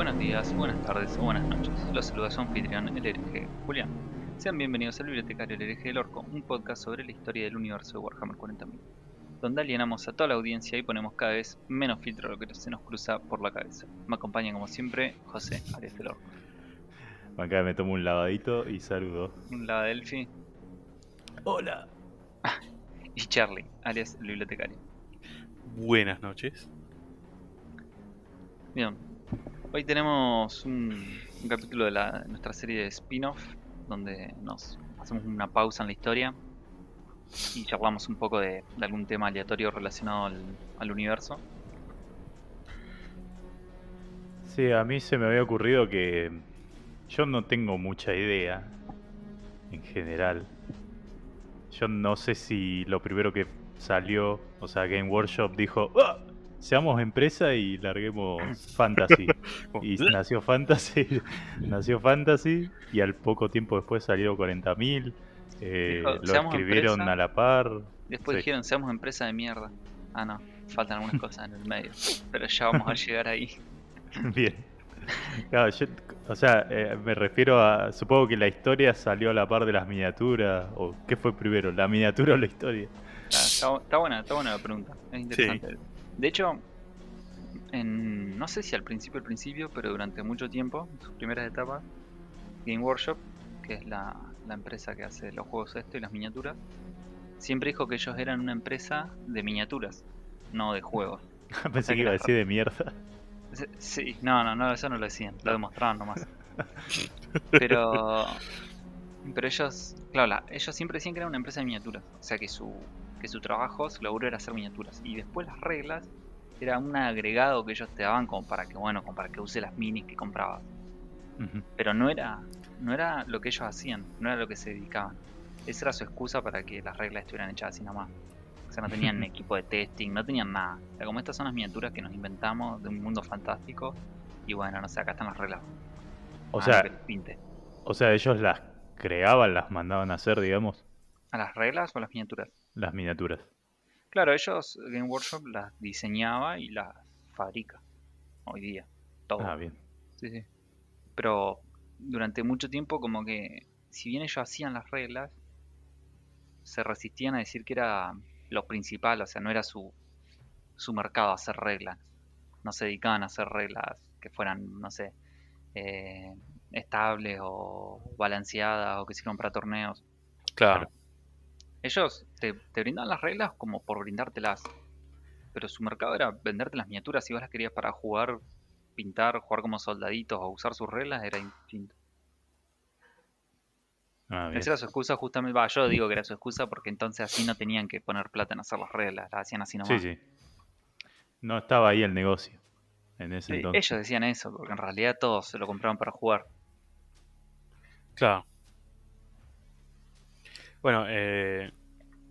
Buenos días, buenas tardes o buenas noches. Los saluda su anfitrión, el hereje Julián. Sean bienvenidos al Bibliotecario El hereje del Orco, un podcast sobre la historia del universo de Warhammer 40.000, donde alienamos a toda la audiencia y ponemos cada vez menos filtro a lo que se nos cruza por la cabeza. Me acompaña como siempre José Arias del Orco. Acá me tomo un lavadito y saludo. Un lado Delphi Hola. y Charlie, alias el bibliotecario. Buenas noches. Bien, hoy tenemos un, capítulo de la- nuestra serie de spin-off donde nos hacemos una pausa en la historia y charlamos un poco de, algún tema aleatorio relacionado al, al universo. Sí, a mí se me había ocurrido que yo no tengo mucha idea en general. Yo no sé si lo primero que salió, o sea, Game Workshop dijo, "Ah, seamos empresa y larguemos Fantasy. Y nació Fantasy, nació Fantasy y al poco tiempo después salieron 40.000. eh, lo "Seamos escribieron empresa". a la par. Después Sí. dijeron, seamos empresa de mierda. Ah, no, faltan algunas cosas en el medio, pero ya vamos a llegar ahí. Bien. Claro, yo- o sea, eh, me refiero a. Supongo que la historia salió a la par de las miniaturas. ¿O qué fue primero? ¿La miniatura o la historia? Está, está- está buena, está buena la pregunta. Es interesante. De hecho, en, no sé si al principio, al principio, pero durante mucho tiempo, en sus primeras etapas, Game Workshop, que es la, la empresa que hace los juegos esto y las miniaturas, siempre dijo que ellos eran una empresa de miniaturas, no de juegos. Pensé que iba a decir de mierda. Sí, no, no, no, eso no lo decían, lo demostraban nomás. Pero, pero ellos, claro, la- ellos siempre decían que era una empresa de miniaturas, o sea que su, que su trabajo, su laburo era hacer miniaturas. Y después las reglas era un agregado que ellos te daban como para que, bueno, como para que use las minis que comprabas. Pero no era, no era lo que ellos hacían, no era lo que se dedicaban. Esa era su excusa para que las reglas estuvieran hechas así nomás. O sea, no tenían equipo de testing, no tenían nada. O sea, como estas son las miniaturas que nos inventamos de un mundo fantástico. Y bueno, no sé, acá están las reglas. O Ah, sea, pinte. o sea, ellos las creaban, las mandaban a hacer, digamos, ¿A las reglas o a las miniaturas? las miniaturas. Claro, ellos, Game Workshop, las diseñaba y las fabrica. Hoy día. Todo. Ah, bien. Sí, sí. Pero durante mucho tiempo como que, si bien ellos hacían las reglas, se resistían a decir que era lo principal, o sea, no era su, su mercado hacer reglas. No se dedicaban a hacer reglas que fueran, no sé, eh, estables o balanceadas o que sirvan para torneos. Claro. Ellos te, te brindaban las reglas como por brindártelas. Pero su mercado era venderte las miniaturas. Si vos las querías para jugar, pintar, jugar como soldaditos o usar sus reglas, era distinto. Ah. Esa era su excusa justamente. Va, yo digo que era su excusa porque entonces así no tenían que poner plata en hacer las reglas. Las hacían así Sí, nomás. sí. No estaba ahí el negocio en ese entonces. Ellos decían eso, porque en realidad todos se lo compraban para jugar. Claro. Bueno, eh,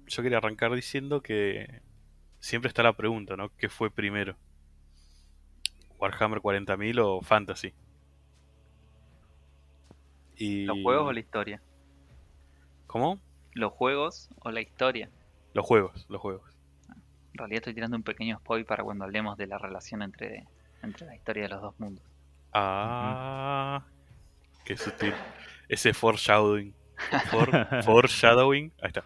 yo quería arrancar diciendo que siempre está la pregunta, ¿no? ¿Qué fue primero? ¿Warhammer 40.000 o Fantasy? Y... ¿Los juegos o la historia? ¿Cómo? ¿Los juegos o la historia? Los juegos, los juegos. En realidad estoy tirando un pequeño spoil para cuando hablemos de la relación entre, entre la historia de los dos mundos. Ah, qué sutil. Ese foreshadowing. For- foreshadowing. Ahí está.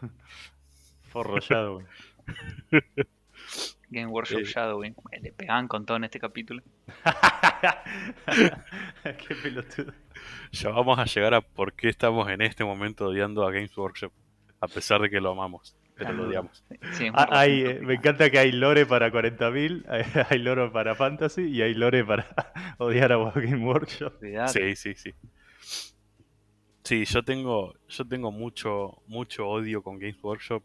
Güey. Game Workshop Eh. Shadowing. Le pegaban con todo en este capítulo. Qué pelotudo. Ya vamos a llegar a por qué estamos en este momento odiando a Games Workshop. A pesar de que lo amamos, pero lo odiamos. Sí, Ah, hay, eh, me encanta que hay lore para 40.000, hay, hay lore para Fantasy y hay lore para odiar a Game Workshop. Sí, sí, sí. Sí, yo tengo, yo tengo mucho, mucho odio con Games Workshop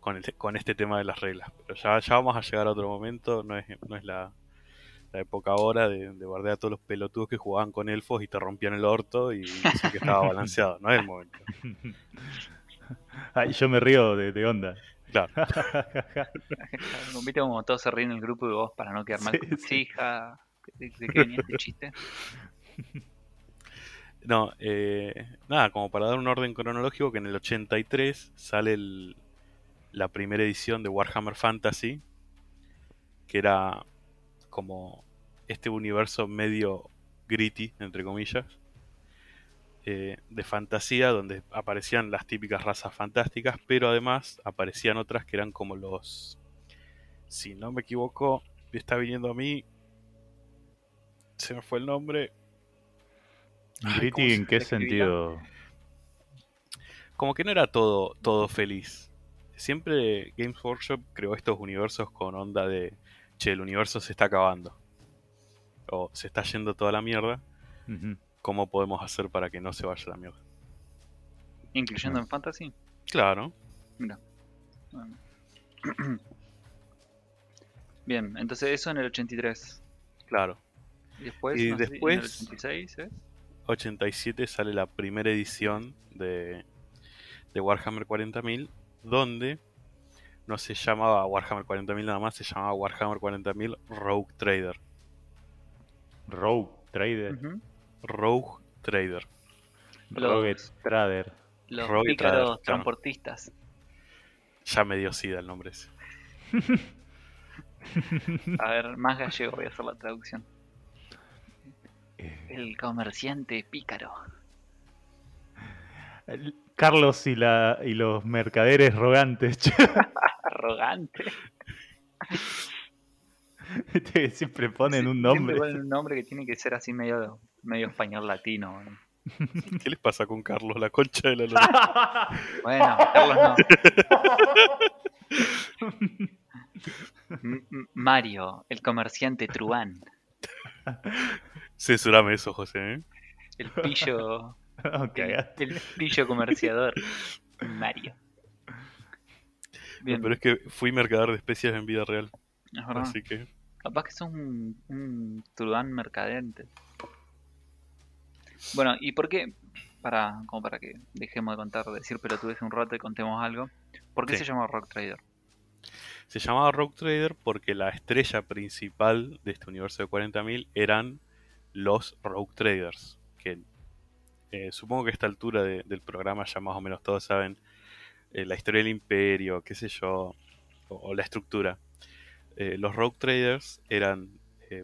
con, el- con este tema de las reglas. Pero ya, ya vamos a llegar a otro momento, no es, no es la, la época ahora de, de bardear a todos los pelotudos que jugaban con elfos y te rompían el orto y decían que estaba balanceado, no es el momento. Ay, yo me río de, de onda. Claro. Viste como todos se ríen en el grupo de vos para no quedar mal. Sí, con- sí. Sí, hija. ¿De, de qué venía este chiste? No, eh, nada, como para dar un orden cronológico, que en el 83 sale el- la primera edición de Warhammer Fantasy, que era como este universo medio gritty, entre comillas, eh, de fantasía, donde aparecían las típicas razas fantásticas, pero además aparecían otras que eran como los... Si no me equivoco, está viniendo a mí... Se me fue el nombre. Gritty, ¿cómo se ¿en qué sentido? como que no era todo, todo feliz. Siempre Games Workshop creó estos universos con onda de, che, el universo se está acabando. O se está yendo toda la mierda. Ujú. ¿Cómo podemos hacer para que no se vaya la mierda? Incluyendo Ah. en Fantasy. Claro. Mira. Bueno. Bien, entonces eso en el 83. Claro. Y después, Y no sé si después- en el 86, ¿eh? 87 sale la primera edición de, de Warhammer 40.000, donde no se llamaba Warhammer 40.000 nada más, se llamaba Warhammer 40.000 Rogue Trader. Rogue Trader. Rogue Trader. Rogue Trader. Los Rogue pícaros Trader, transportistas. Ya me dio sida el nombre ese. A ver, más gallego voy a hacer la traducción. Eh, El comerciante pícaro. el- Carlos y, la, y los mercaderes rogantes. Arrogante. Siempre ponen un Siempre nombre. ponen un nombre que tiene que ser así medio, medio español latino. ¿no? ¿Qué les pasa con Carlos? La concha de la lora. Bueno, Carlos no. Mario, el comerciante truán. Censurame eso, José. ¿eh? El pillo. El, pillo comerciador. Mario. Bien, Pero es que fui mercader de especias en vida real. es verdad. Así que. Capaz que sos un, un truán mercadente. Bueno, ¿y por qué? Para, como para que dejemos de contar, de decir pelotudes un rato y contemos algo. ¿Por qué Sí. se llama Rock Trader? Se llamaba Rogue Trader porque la estrella principal de este universo de 40.000 eran los Rogue Traders. Que eh, supongo que a esta altura de- del programa ya más o menos todos saben eh, la historia del imperio, qué sé yo, o, o la estructura. Eh, los Rogue Traders eran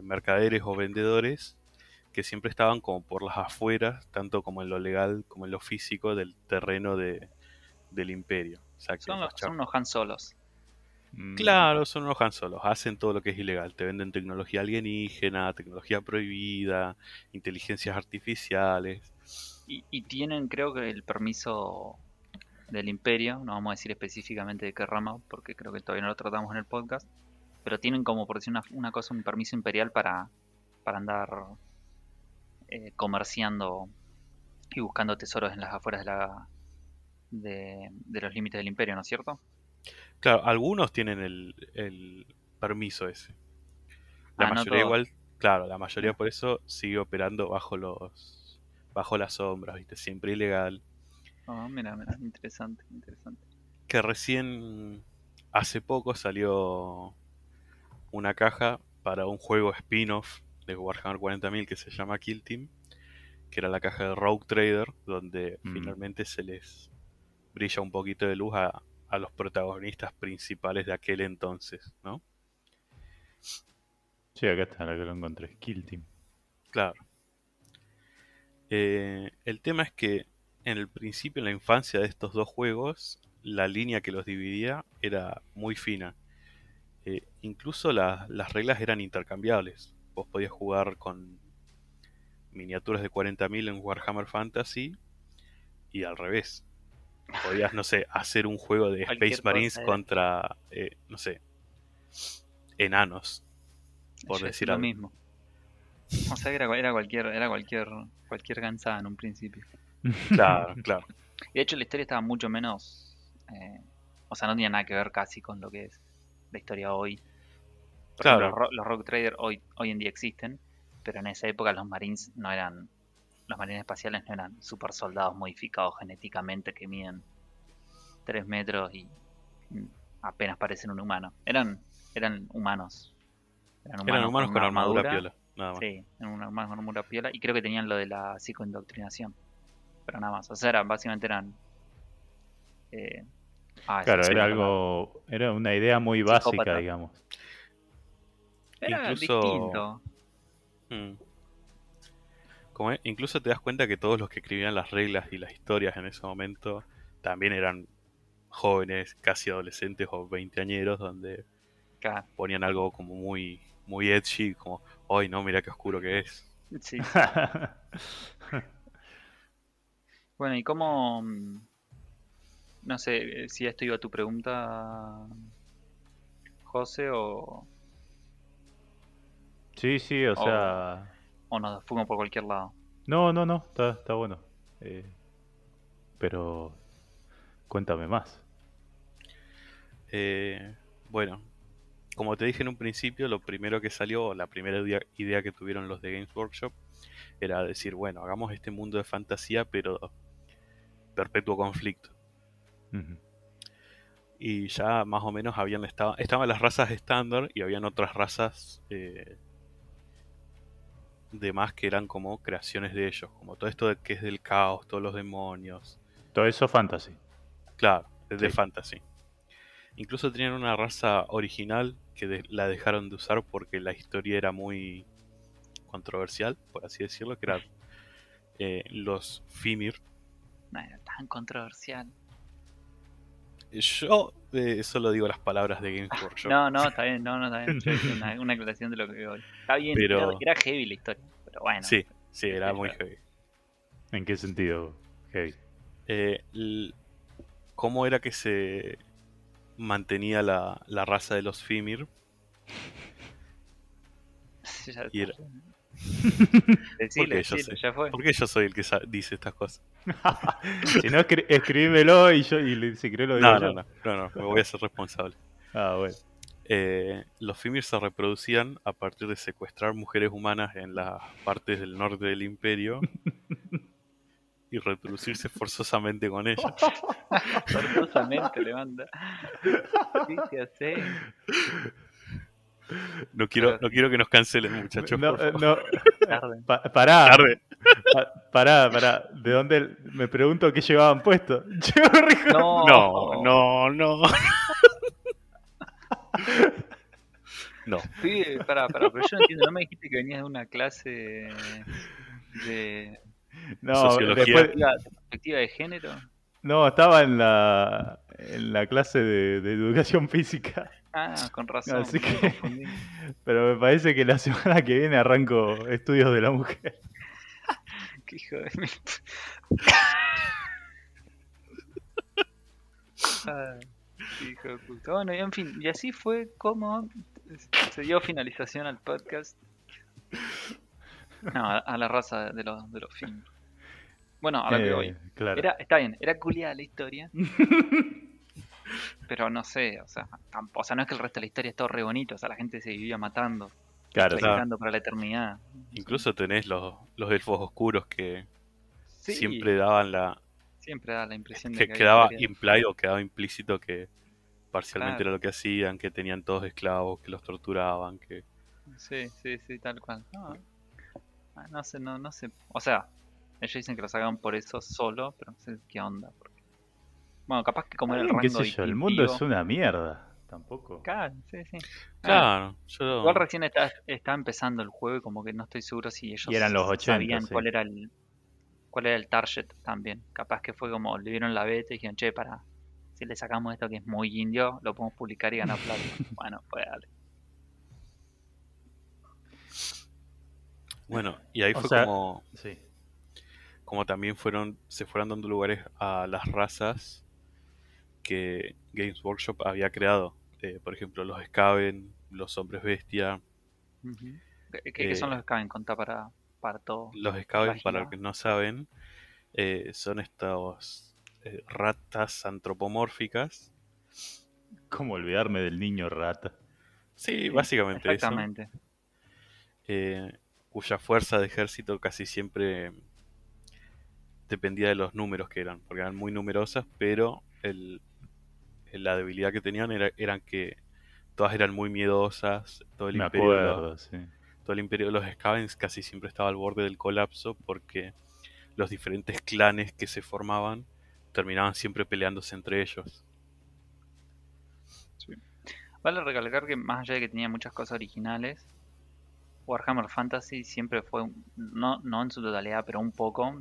mercaderes o vendedores que siempre estaban como por las afueras, tanto como en lo legal como en lo físico del terreno de, del imperio. O sea, que Son, los, son unos Han Solos. Mm, Claro, son unos Han Solos, hacen todo lo que es ilegal, te venden tecnología alienígena, tecnología prohibida, inteligencias artificiales. Y, y tienen, creo que, el permiso del imperio. No vamos a decir específicamente de qué rama, porque creo que todavía no lo tratamos en el podcast. Pero tienen como, por decir una, una cosa, un permiso imperial para, para andar eh, comerciando y buscando tesoros en las afueras de, la, de, de los límites del imperio, ¿no es cierto? Claro, algunos tienen el, el permiso ese. La Ah, mayoría igual, claro, la mayoría por eso sigue operando bajo los bajo las sombras, ¿viste? Siempre ilegal. Ah, mira, mira, interesante, interesante. Que recién hace poco salió una caja para un juego spin-off de Warhammer 40.000 que se llama Kill Team, que era la caja de Rogue Trader, donde Mm. finalmente se les brilla un poquito de luz a, a los protagonistas principales de aquel entonces, ¿no? Sí, acá está la que lo encontré. Kill Team. Claro. Eh, el tema es que en el principio, en la infancia de estos dos juegos, la línea que los dividía era muy fina. Eh, incluso la- las reglas eran intercambiables. Vos podías jugar con miniaturas de 40.000 en Warhammer Fantasy y al revés. Podías, no sé, hacer un juego de Space Marines cosa era. contra, eh, no sé, enanos. Por Yo decir lo mismo. O sea era, era cualquier, era cualquier, cualquier gansada en un principio. Claro, claro. Y de hecho la historia estaba mucho menos... eh, o sea, no tenía nada que ver casi con lo que es la historia hoy. Por Claro. ejemplo, los, ro- los Rogue Trader hoy, hoy en día existen, pero en esa época los Marines no eran... Los Marines espaciales no eran super soldados modificados genéticamente que miden 3 metros y apenas parecen un humano. Eran, eran humanos. Eran humanos con armadura piola, nada más. Sí, eran humanos con armadura piola. Y creo que tenían lo de la psicoindoctrinación. Pero nada más. O sea, eran, básicamente eran... eh, ah, Claro, era algo. Era una idea muy básica, Psicópata. digamos. Era incluso- distinto. Mm. Como es, incluso te das cuenta que todos los que escribían las reglas y las historias en ese momento también eran jóvenes, casi adolescentes o veinteañeros, donde Claro, ponían algo como muy, muy edgy, como, hoy no, mira qué oscuro que es. sí. Bueno, ¿y cómo... mm, No sé eh, si esto iba a tu pregunta, José, o, sí, sí, o sea... o nos fuimos por cualquier lado. No, no, no, está, está bueno. Eh, pero cuéntame más. Eh, bueno, como te dije en un principio, lo primero que salió, o la primera idea, que tuvieron los de Games Workshop, era decir, bueno, hagamos este mundo de fantasía, pero perpetuo conflicto. Y ya más o menos habían estado, estaban las razas estándar y habían otras razas eh, de más que eran como creaciones de ellos, como todo esto de que es del caos, todos los demonios, Todo eso fantasy. Claro, es de fantasy. Incluso tenían una raza original que de- la dejaron de usar porque la historia era muy controversial, por así decirlo, que eran eh, los Fimir. No era tan controversial. Yo eh, solo digo las palabras de Games Workshop. No, no, está bien, no, no, está bien. Yo hice una, una aclaración de lo que veo. Está bien, Pero- era, era heavy la historia, pero bueno. Sí, sí, era Sí, muy claro. heavy. ¿En qué sentido? Heavy? Eh, ¿Cómo era que se mantenía la, la raza de los Fimir? Ya Y era- Decilo, Porque yo decilo, sé. ya fue. Porque yo soy el que dice estas cosas. si no, escri- escribímelo y yo y le- si querés lo digo No, yo. no, no, no, no, me voy a ser responsable. Ah, bueno. Eh, los Fimir se reproducían a partir de secuestrar mujeres humanas en las partes del norte del imperio y reproducirse forzosamente con ellas. Forzosamente levanta. Sí, se hace. No quiero, no quiero que nos cancelen, muchachos. No, no. Pa- pará, Tarde. pa- pará, pará. ¿De dónde? Me pregunto qué llevaban puesto. No, No, no, no. No, Pibe, pará, pará, pero yo no entiendo. ¿No me dijiste que venías de una clase de No, Sociología. después- de perspectiva de género? No, estaba en la, en la clase de, de educación física. Ah, con razón. Así que-. Pero me parece que la semana que viene arranco estudios de la mujer. Qué hijo de mil- Ah, hijo de puta. Bueno, y en fin, y así fue como se dio finalización al podcast. No, a, a la raza de los, de los films. Bueno, a lo que Eh, voy. Claro. Era, está bien, era culiada la historia. pero no sé, o sea, o sea, no es que el resto de la historia es todo re bonito, o sea, la gente se vivía matando, claro, para la eternidad. incluso tenés los, los elfos oscuros que Sí, siempre daban la. siempre da la impresión de que quedaba historia- implied o quedaba implícito que parcialmente Claro. era lo que hacían, que tenían todos esclavos, que los torturaban, que. Sí, sí, sí, tal cual. No, ah, no sé, no, no sé. O sea, ellos dicen que lo sacaban por eso solo, pero no sé qué onda. Porque... Bueno, capaz que como era el ¿Qué rango sé yo? El mundo es una mierda. Tampoco. Claro, sí, sí. Ah, Claro, yo. Igual recién está, está empezando el juego y como que no estoy seguro si ellos Y eran los 80, sabían sí. cuál era el cuál era el target también. Capaz que fue como le dieron la beta y dijeron, che, para, si le sacamos esto que es muy indio, lo podemos publicar y ganar plata. bueno, pues dale. Bueno, y ahí O fue sea- como. Sí. Como también fueron se fueron dando lugares a las razas que Games Workshop había creado. Eh, por ejemplo, los Skaven, los hombres bestia. ¿Qué, son Eh, los que caben contar para, para todo? Los Skaven, para los que no saben, eh, son estos eh, ratas antropomórficas. ¿Cómo olvidarme del niño rata? Sí, básicamente eso. Exactamente. eh, cuya fuerza de ejército casi siempre dependía de los números que eran, porque eran muy numerosas, pero el, la debilidad que tenían era, eran que todas eran muy miedosas, todo el, Me imperio los, sí. todo el imperio de los Skavens casi siempre estaba al borde del colapso porque los diferentes clanes que se formaban terminaban siempre peleándose entre ellos. Vale recalcar que más allá de que tenía muchas cosas originales, Warhammer Fantasy siempre fue, un- no, no en su totalidad, pero un poco,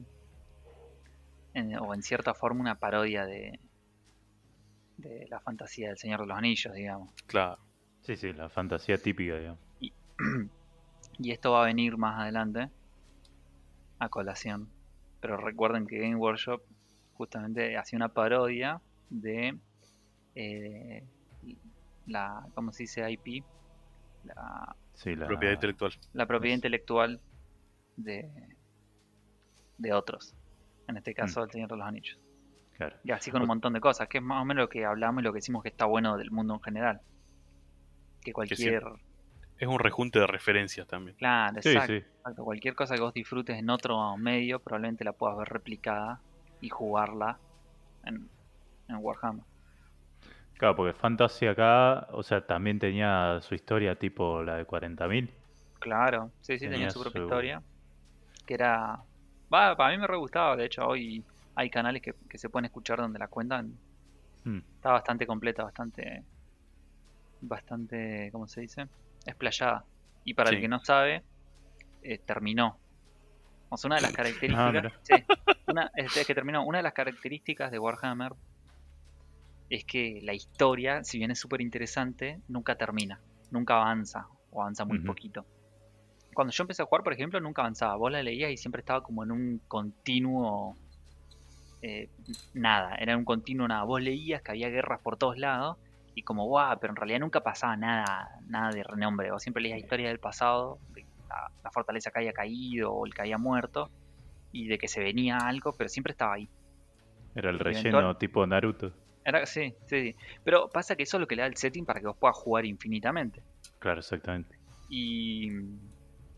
en- o en cierta forma, una parodia de, de la fantasía del Señor de los Anillos, digamos. Claro. Sí, sí, la fantasía típica, digamos. Y esto va a venir más adelante a colación. Pero recuerden que Game Workshop justamente hacía una parodia de eh, la, ¿cómo se dice? IP, la, Sí, la Propiedad intelectual. la propiedad intelectual de, de otros. En este caso, el Señor de los Anillos. Claro. Y así con un montón de cosas, que es más o menos lo que hablamos y lo que decimos que está bueno del mundo en general. Que cualquier... Es un rejunte de referencias también. Claro, Sí, exacto. sí. Exacto, Cualquier cosa que vos disfrutes en otro medio, probablemente la puedas ver replicada y jugarla en, en Warhammer. Claro, porque Fantasy acá, o sea, también tenía su historia tipo la de 40.000. Claro, sí, sí, tenía Tenía su propia su- historia. Que era. Va, para mí me re gustaba. De hecho, hoy hay canales que, que se pueden escuchar donde la cuentan. Mm. Está bastante completa, bastante. Bastante. ¿Cómo se dice? Explayada. Y para el que no sabe, eh, terminó. O sea, una de las Ah, características. sí, una, es, que terminó. Una de las características de Warhammer es que la historia, si bien es súper interesante, nunca termina. Nunca avanza. O avanza muy poquito. Cuando yo empecé a jugar, por ejemplo, nunca avanzaba. Vos la leías y siempre estaba como en un continuo. eh, nada, era un continuo nada. Vos leías que había guerras por todos lados y como guau, pero en realidad nunca pasaba nada, nada de renombre. Vos siempre leías historias del pasado, de la, la fortaleza que había caído o el que había muerto y de que se venía algo, pero siempre estaba ahí. Era el relleno eventual- tipo Naruto. Era, sí, sí, sí. Pero pasa que eso es lo que le da el setting para que vos puedas jugar infinitamente. Claro, exactamente. Y,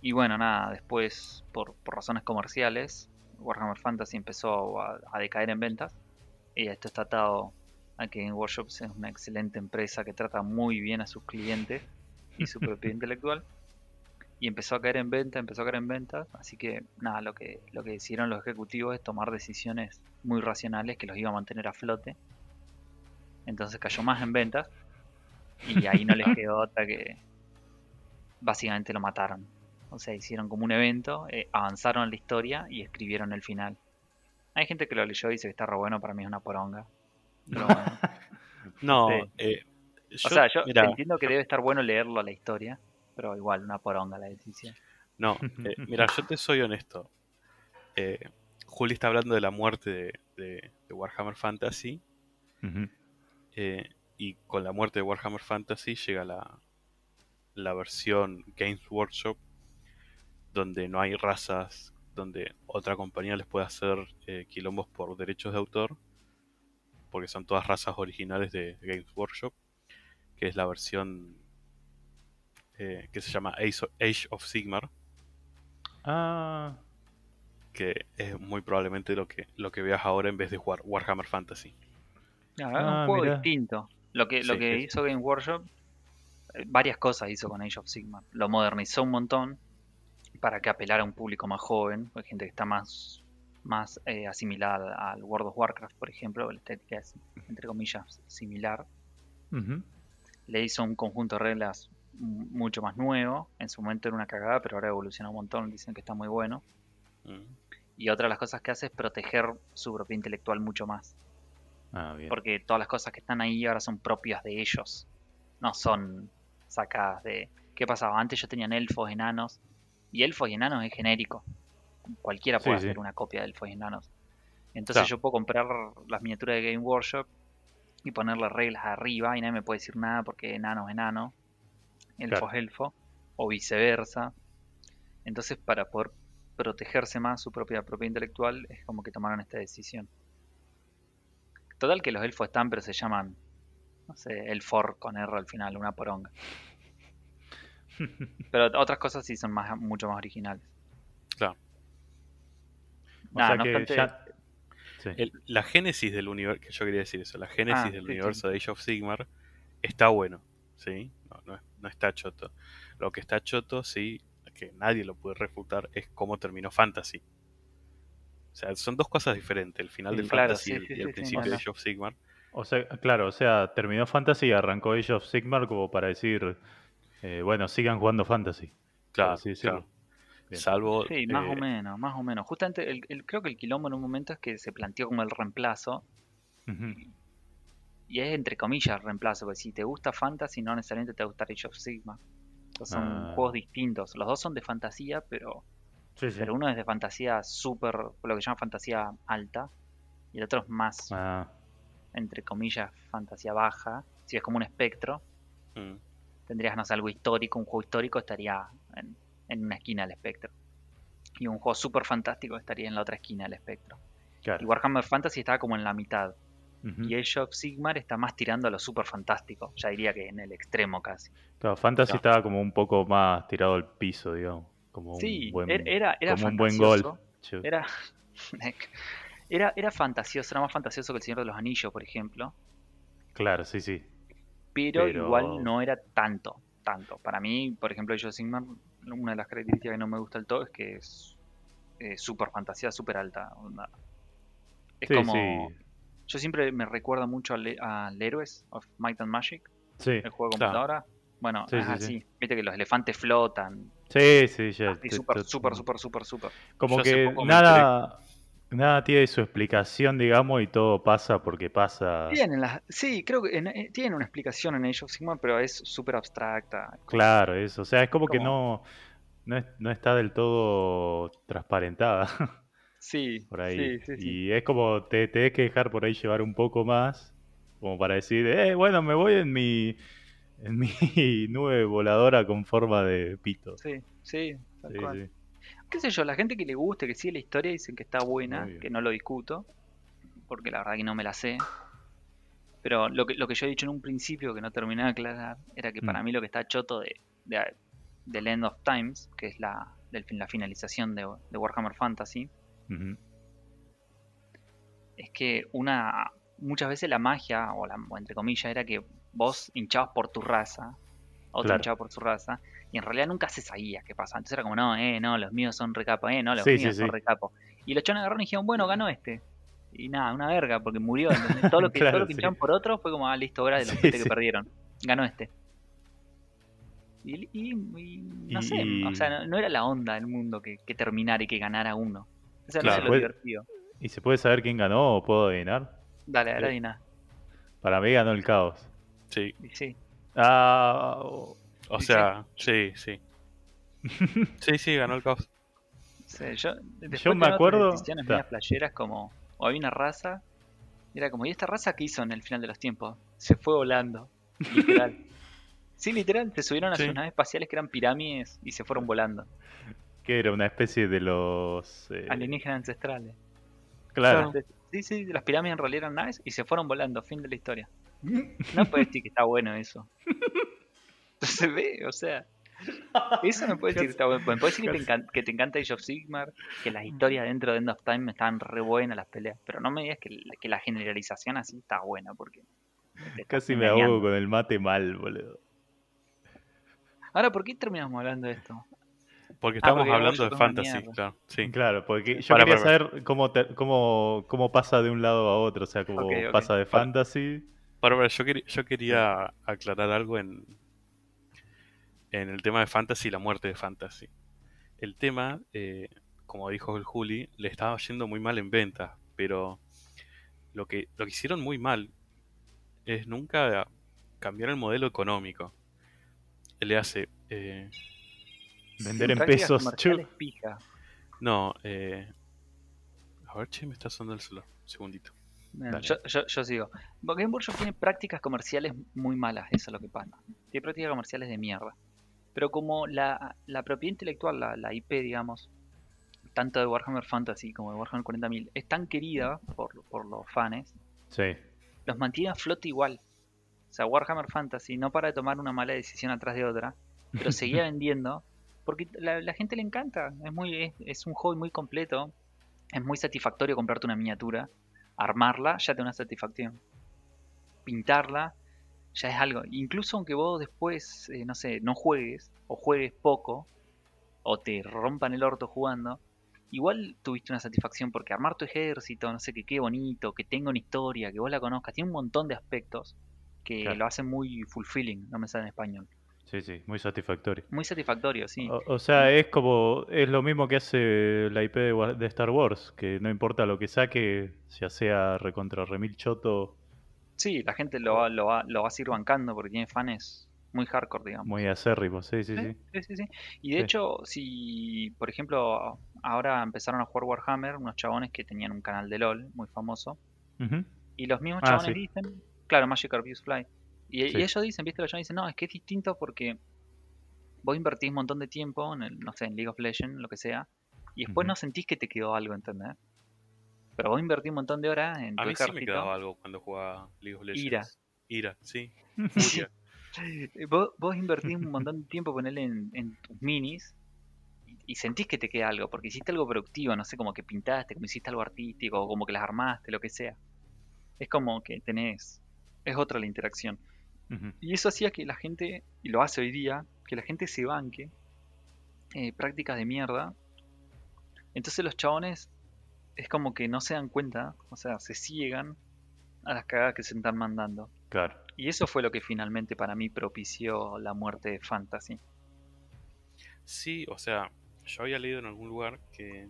y bueno, nada, después, por, por razones comerciales, Warhammer Fantasy empezó a, a decaer en ventas. Y esto está atado a que Game Workshop es una excelente empresa que trata muy bien a sus clientes y su propiedad intelectual. Y empezó a caer en venta, empezó a caer en ventas. Así que nada, lo que, lo que decidieron los ejecutivos es tomar decisiones muy racionales que los iba a mantener a flote. Entonces cayó más en ventas. Y ahí no les quedó otra que, básicamente lo mataron. O sea, hicieron como un evento, eh, avanzaron la historia y escribieron el final. Hay gente que lo leyó y dice que está re bueno, para mí es una poronga. Pero bueno. No, Sí. eh, o yo- sea, yo mira, entiendo que debe estar bueno leerlo la historia, pero igual, una poronga la decisión. No, eh, mira, yo te soy honesto. Eh, Juli está hablando de la muerte de, de- de Warhammer Fantasy. Eh, y con la muerte de Warhammer Fantasy llega la, la versión Games Workshop, donde no hay razas, donde otra compañía les puede hacer eh, quilombos por derechos de autor, porque son todas razas originales de Games Workshop, que es la versión eh, que se llama Age of- Sigmar. Ah, que es muy probablemente lo que, lo que veas ahora en vez de jugar Warhammer Fantasy. No, es Ah, un juego mirá. distinto. Lo que, lo Sí, que hizo Game Workshop, eh, varias cosas hizo con Age of Sigmar. Lo modernizó un montón para que apelara a un público más joven, hay gente que está más, más eh, asimilada al World of Warcraft, por ejemplo, la estética es, entre comillas, similar. Le hizo un conjunto de reglas mucho más nuevo. En su momento era una cagada, pero ahora evoluciona un montón, dicen que está muy bueno. Mm. Y otra de las cosas que hace es proteger su propiedad intelectual mucho más. Ah, bien. Porque todas las cosas que están ahí ahora son propias de ellos. No son sacadas de... ¿Qué pasaba? Antes yo tenían elfos, enanos. Y elfos y enanos es genérico. Cualquiera puede Sí, sí. hacer una copia de elfos y enanos. Entonces Claro. yo puedo comprar las miniaturas de Game Workshop y ponerle reglas arriba y nadie me puede decir nada porque enano es enano, elfo Claro. es elfo, o viceversa. Entonces para poder protegerse más su propia propiedad intelectual es como que tomaron esta decisión. Total que los elfos están, pero se llaman, no sé, elfor con R al final, una poronga. Pero otras cosas sí son más, mucho más originales. Claro. O Nada, sea no que obstante- ya... Sí. El- la génesis del universo, que yo quería decir eso, la génesis Ah, del sí, sí. universo de Age of Sigmar está bueno, ¿sí? No, no, no está choto. Lo que está choto, sí, que nadie lo puede refutar, es cómo terminó Fantasy. O sea, son dos cosas diferentes, el final Sí, de claro, Fantasy sí, y el, sí, y el sí, sí, principio de. Age of Sigmar. O sea, claro, o sea, terminó Fantasy y arrancó Age of Sigmar como para decir, eh, bueno, sigan jugando Fantasy. Claro, decirlo. claro. Salvo. Sí, más o eh, menos, más o menos. Justamente, el, el- creo que el quilombo en un momento es que se planteó como el reemplazo, y es entre comillas el reemplazo, porque si te gusta Fantasy, no necesariamente te va a gustar Age of Sigma. Estos son Ah. juegos distintos. Los dos son de fantasía, pero, Sí, sí. pero uno es de fantasía súper, lo que llaman fantasía alta, y el otro es más, Ah, entre comillas, fantasía baja. Si es como un espectro, mm, tendrías, no sé, algo histórico, un juego histórico estaría en, en una esquina del espectro. Y un juego súper fantástico estaría en la otra esquina del espectro. claro. Y Warhammer Fantasy está como en la mitad. Y Age of Sigmar está más tirando a lo súper fantástico. Ya diría que en el extremo casi. Claro, Fantasy estaba como un poco más tirado al piso, digamos. Como Sí, un buen, er- era, era como un buen gol. Era, era, era fantasioso, era más fantasioso que el Señor de los Anillos, por ejemplo. Claro, sí, sí. Pero, Pero- igual no era tanto, tanto. Para mí, por ejemplo, of Sigmar, una de las características que no me gusta del todo es que es eh, súper fantasía, súper alta. onda. Es Sí, como... sí. Yo siempre me recuerda mucho al, al Heroes of Might and Magic, Sí, el juego de Claro. computadora. Bueno, Sí, es sí, así. sí. Viste que los elefantes flotan. sí, sí, ya. Así súper, súper, súper, súper, súper. Como Yo que nada, nada tiene su explicación, digamos, y todo pasa porque pasa. Tienen las, sí, creo que en- eh, tienen una explicación en Age of Sigmar, pero es súper abstracta. Claro, eso. O sea, es como que no, no, es- no está del todo transparentada Sí, por ahí. sí, sí, sí. Y es como te tenés que dejar por ahí llevar un poco más, como para decir, eh, bueno, me voy en mi, en mi nube voladora con forma de pito. Sí, sí, tal Sí, cual. Qué sé yo, la gente que le guste, que sigue la historia, dicen que está buena, que no lo discuto, porque la verdad que no me la sé. Pero lo que, lo que yo he dicho en un principio, que no terminé de aclarar, era que para Mm. mí lo que está choto de, de, del End of Times, que es la, del la finalización de, de Warhammer Fantasy, es que una muchas veces la magia, o, la, o entre comillas, era que vos hinchabas por tu raza, otro Claro. hinchaba por su raza, y en realidad nunca se sabía qué pasaba. Entonces era como, no, eh, no, los míos son recapos, eh, no, los Sí, míos sí, son sí. recapos. Y los chones agarraron y dijeron, bueno, ganó este. Y nada, una verga, porque murió. ¿entendés? Todo lo que, Claro, todo lo que sí. hinchaban por otro fue como, ah, listo, hora de los Sí, siete que perdieron. Ganó este. Y, y- y no Y- sé, o sea, no, no era la onda del mundo que, que terminara y que ganara uno. Eso no es lo fue- divertido. ¿Y se puede saber quién ganó o puedo adivinar? Dale, ahora Sí. Dina. Para mí ganó el caos. Sí. Sí. Ah, oh, O sea, sí, sí. Sí, sí, ganó el caos. Sí, yo, Yo me acuerdo- medias playeras como, o había una raza, y era como, ¿y esta raza qué hizo en el final de los tiempos? Se fue volando, literal. sí, literal, se subieron a Sí. sus naves espaciales que eran pirámides y se fueron volando. que era una especie de los... eh, Alienígenas ancestrales. claro. Sí, sí, las pirámides en realidad eran naves y se fueron volando, fin de la historia. No puedes decir que está bueno eso. Se ve, o sea. Eso no puedes decir que está bueno. Me puedes decir que te, encan- que te encanta Age of Sigmar, que las historias dentro de End of Time están re buenas las peleas, pero no me digas que, que la generalización así está buena, porque. Casi me ahogo con el mate mal, boludo. Ahora, ¿por qué terminamos hablando de esto? Porque Ah, estamos porque hablando de fantasy, claro. Sí. Claro, porque yo Para, quería para, saber cómo, te- cómo, cómo pasa de un lado a otro, o sea, cómo pasa de fantasy. Para, para, yo, quería, yo quería aclarar algo en, en el tema de fantasy y la muerte de fantasy. El tema, eh, como dijo el Juli, le estaba yendo muy mal en ventas, pero lo que, lo que hicieron muy mal es nunca cambiar el modelo económico. Él le hace, eh, Vender en pesos, pija. no, eh, a ver, che, me está sonando el celular, un segundito. Yo, yo, yo sigo. Game Workshop tiene prácticas comerciales muy malas, eso es lo que pasa. Tiene prácticas comerciales de mierda. Pero como la, la propiedad intelectual, la, la IP, digamos, tanto de Warhammer Fantasy como de Warhammer 40.000, es tan querida por, por los fans, Sí, los mantiene a flote igual. O sea, Warhammer Fantasy no para de tomar una mala decisión atrás de otra, pero seguía vendiendo porque la, la gente le encanta. Es, muy, es, es un hobby muy completo. Es muy satisfactorio comprarte una miniatura. Armarla ya te da una satisfacción. Pintarla ya es algo. Incluso aunque vos después, eh, no sé, no juegues o juegues poco o te rompan el orto jugando, igual tuviste una satisfacción porque armar tu ejército, no sé, que quede bonito, que tenga una historia, que vos la conozcas, tiene un montón de aspectos que Claro. lo hacen muy fulfilling, no me sale en español. Sí, sí, muy satisfactorio. Muy satisfactorio, sí. O, o sea, es como, es lo mismo que hace la IP de Star Wars, que no importa lo que saque, ya sea recontra remil choto, Sí, la gente lo va, lo va, lo va a seguir bancando porque tiene fans muy hardcore, digamos. muy acérrimo, sí, sí, Sí, sí. sí, sí. Y de hecho, si, por ejemplo, ahora empezaron a jugar Warhammer, unos chabones que tenían un canal de LOL muy famoso, y los mismos Ah, chabones dicen, claro, Magic Abuse Fly, y, y ellos dicen, viste, los chabones dicen, no, es que es distinto porque vos invertís un montón de tiempo en el, no sé, en League of Legends, lo que sea, y después no sentís que te quedó algo, ¿entendés? Pero vos invertís un montón de horas en A mí sí me quedaba algo cuando jugaba League of Legends. Ira. Ira, sí. Furia. Eh, Vos, vos invertís un montón de tiempo ponerle en, en tus minis y, y sentís que te queda algo, porque hiciste algo productivo, no sé, como que pintaste, como hiciste algo artístico, o como que las armaste, lo que sea. Es como que tenés, es otra la interacción. Y eso hacía que la gente, y lo hace hoy día, que la gente se banque eh, prácticas de mierda. Entonces los chabones es como que no se dan cuenta, o sea, se ciegan a las cagadas que se están mandando. Claro. Y eso fue lo que finalmente para mí propició la muerte de Fantasy. Sí, o sea, yo había leído en algún lugar que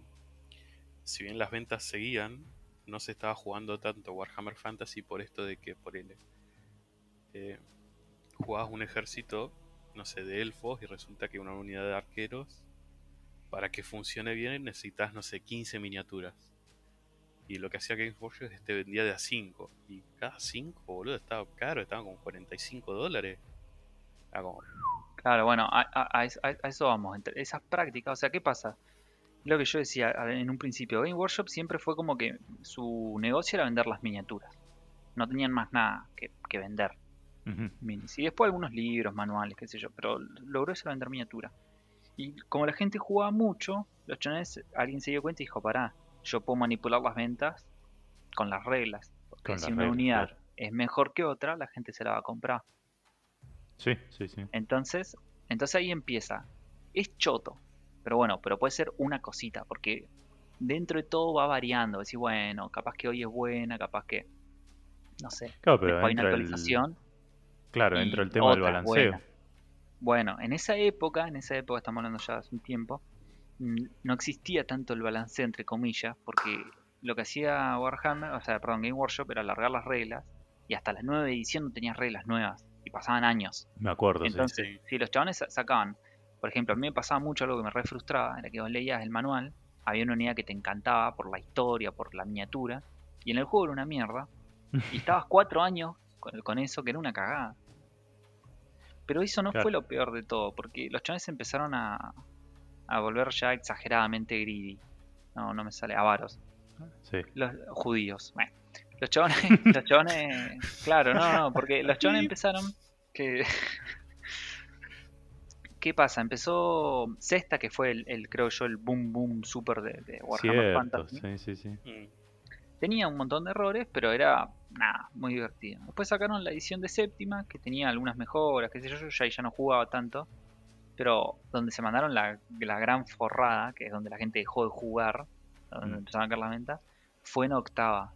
si bien las ventas seguían, no se estaba jugando tanto Warhammer Fantasy por esto de que por el eh, jugabas un ejército, no sé, de elfos y resulta que una unidad de arqueros para que funcione bien necesitas, no sé, 15 miniaturas. Y lo que hacía Games Workshop es que te vendía de a 5. Y cada 5, boludo, estaba caro, estaban como 45 dólares. Era como, Claro, bueno, a, a- a es- a- a eso vamos. entre Esas prácticas, o sea, ¿qué pasa? Lo que yo decía en un principio, Game Workshop siempre fue como que su negocio era vender las miniaturas. No tenían más nada que, que vender Ujú. minis. Y después algunos libros, manuales, qué sé yo, pero lo grueso era vender miniaturas. Y como la gente jugaba mucho, los chones, alguien se dio cuenta y dijo, pará, yo puedo manipular las ventas con las reglas. Porque Con si una reglas, unidad claro. es mejor que otra, la gente se la va a comprar. Sí, sí, sí. Entonces, entonces ahí empieza. Es choto, pero bueno, pero puede ser una cosita, porque dentro de todo va variando. Decir, bueno, capaz que hoy es buena, capaz que, no sé, Claro, pero hay una el, actualización. claro, entra el tema del balanceo. buena. Bueno, en esa época, en esa época, estamos hablando ya hace un tiempo, no existía tanto el balanceo entre comillas, porque lo que hacía Warhammer, o sea, perdón, Game Workshop era alargar las reglas, y hasta la nueva edición no tenías reglas nuevas, y pasaban años. Me acuerdo. Entonces, Sí. si los chavales sa- sacaban, por ejemplo, a mí me pasaba mucho algo que me re frustraba, era que vos leías el manual, había una unidad que te encantaba por la historia, por la miniatura, y en el juego era una mierda, y estabas cuatro años con, con eso, que era una cagada. Pero eso no Claro. fue lo peor de todo, porque los chavales empezaron a, a volver ya exageradamente greedy. No, no me sale, avaros. Sí. Los judíos. Bueno, los chabones, los chabones, claro, no, no, porque los chabones empezaron que ¿Qué pasa? Empezó Sexta, que fue el, el, creo yo, el boom boom super de, de Warhammer Cierto, Fantasy. sí, sí, sí. mm, Tenía un montón de errores, pero era nada, muy divertido. Después sacaron la edición de séptima, que tenía algunas mejoras, qué sé yo, yo ya, ya no jugaba tanto. Pero donde se mandaron la, la gran forrada, que es donde la gente dejó de jugar, donde Mm. empezaron a caer las ventas, fue en octava.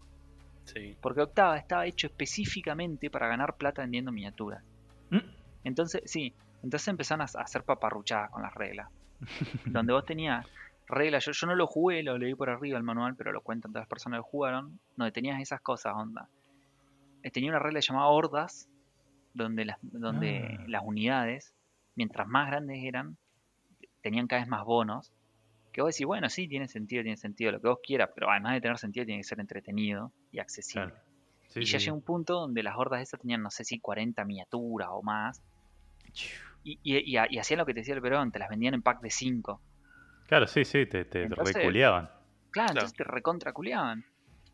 sí. Porque octava estaba hecho específicamente para ganar plata vendiendo miniaturas. Mm. Entonces, sí, entonces empezaron a hacer paparruchadas con las reglas. Donde vos tenías reglas, yo, yo no lo jugué, lo leí por arriba el manual, pero lo cuentan todas las personas que jugaron, donde tenías esas cosas, onda. Eh, Tenía una regla llamada hordas, donde las, donde Ah. las unidades, mientras más grandes eran, tenían cada vez más bonos. Que vos decís, bueno, sí, tiene sentido, tiene sentido, lo que vos quieras, pero además de tener sentido, tiene que ser entretenido y accesible. Claro. Sí, y sí, ya sí. llegó un punto donde las hordas esas tenían, no sé si 40 miniaturas o más. Y, y, y, y hacían lo que te decía el Perón, te las vendían en pack de 5. Claro, sí, sí, te, te Entonces, reculeaban. Claro, Claro. entonces te recontraculeaban.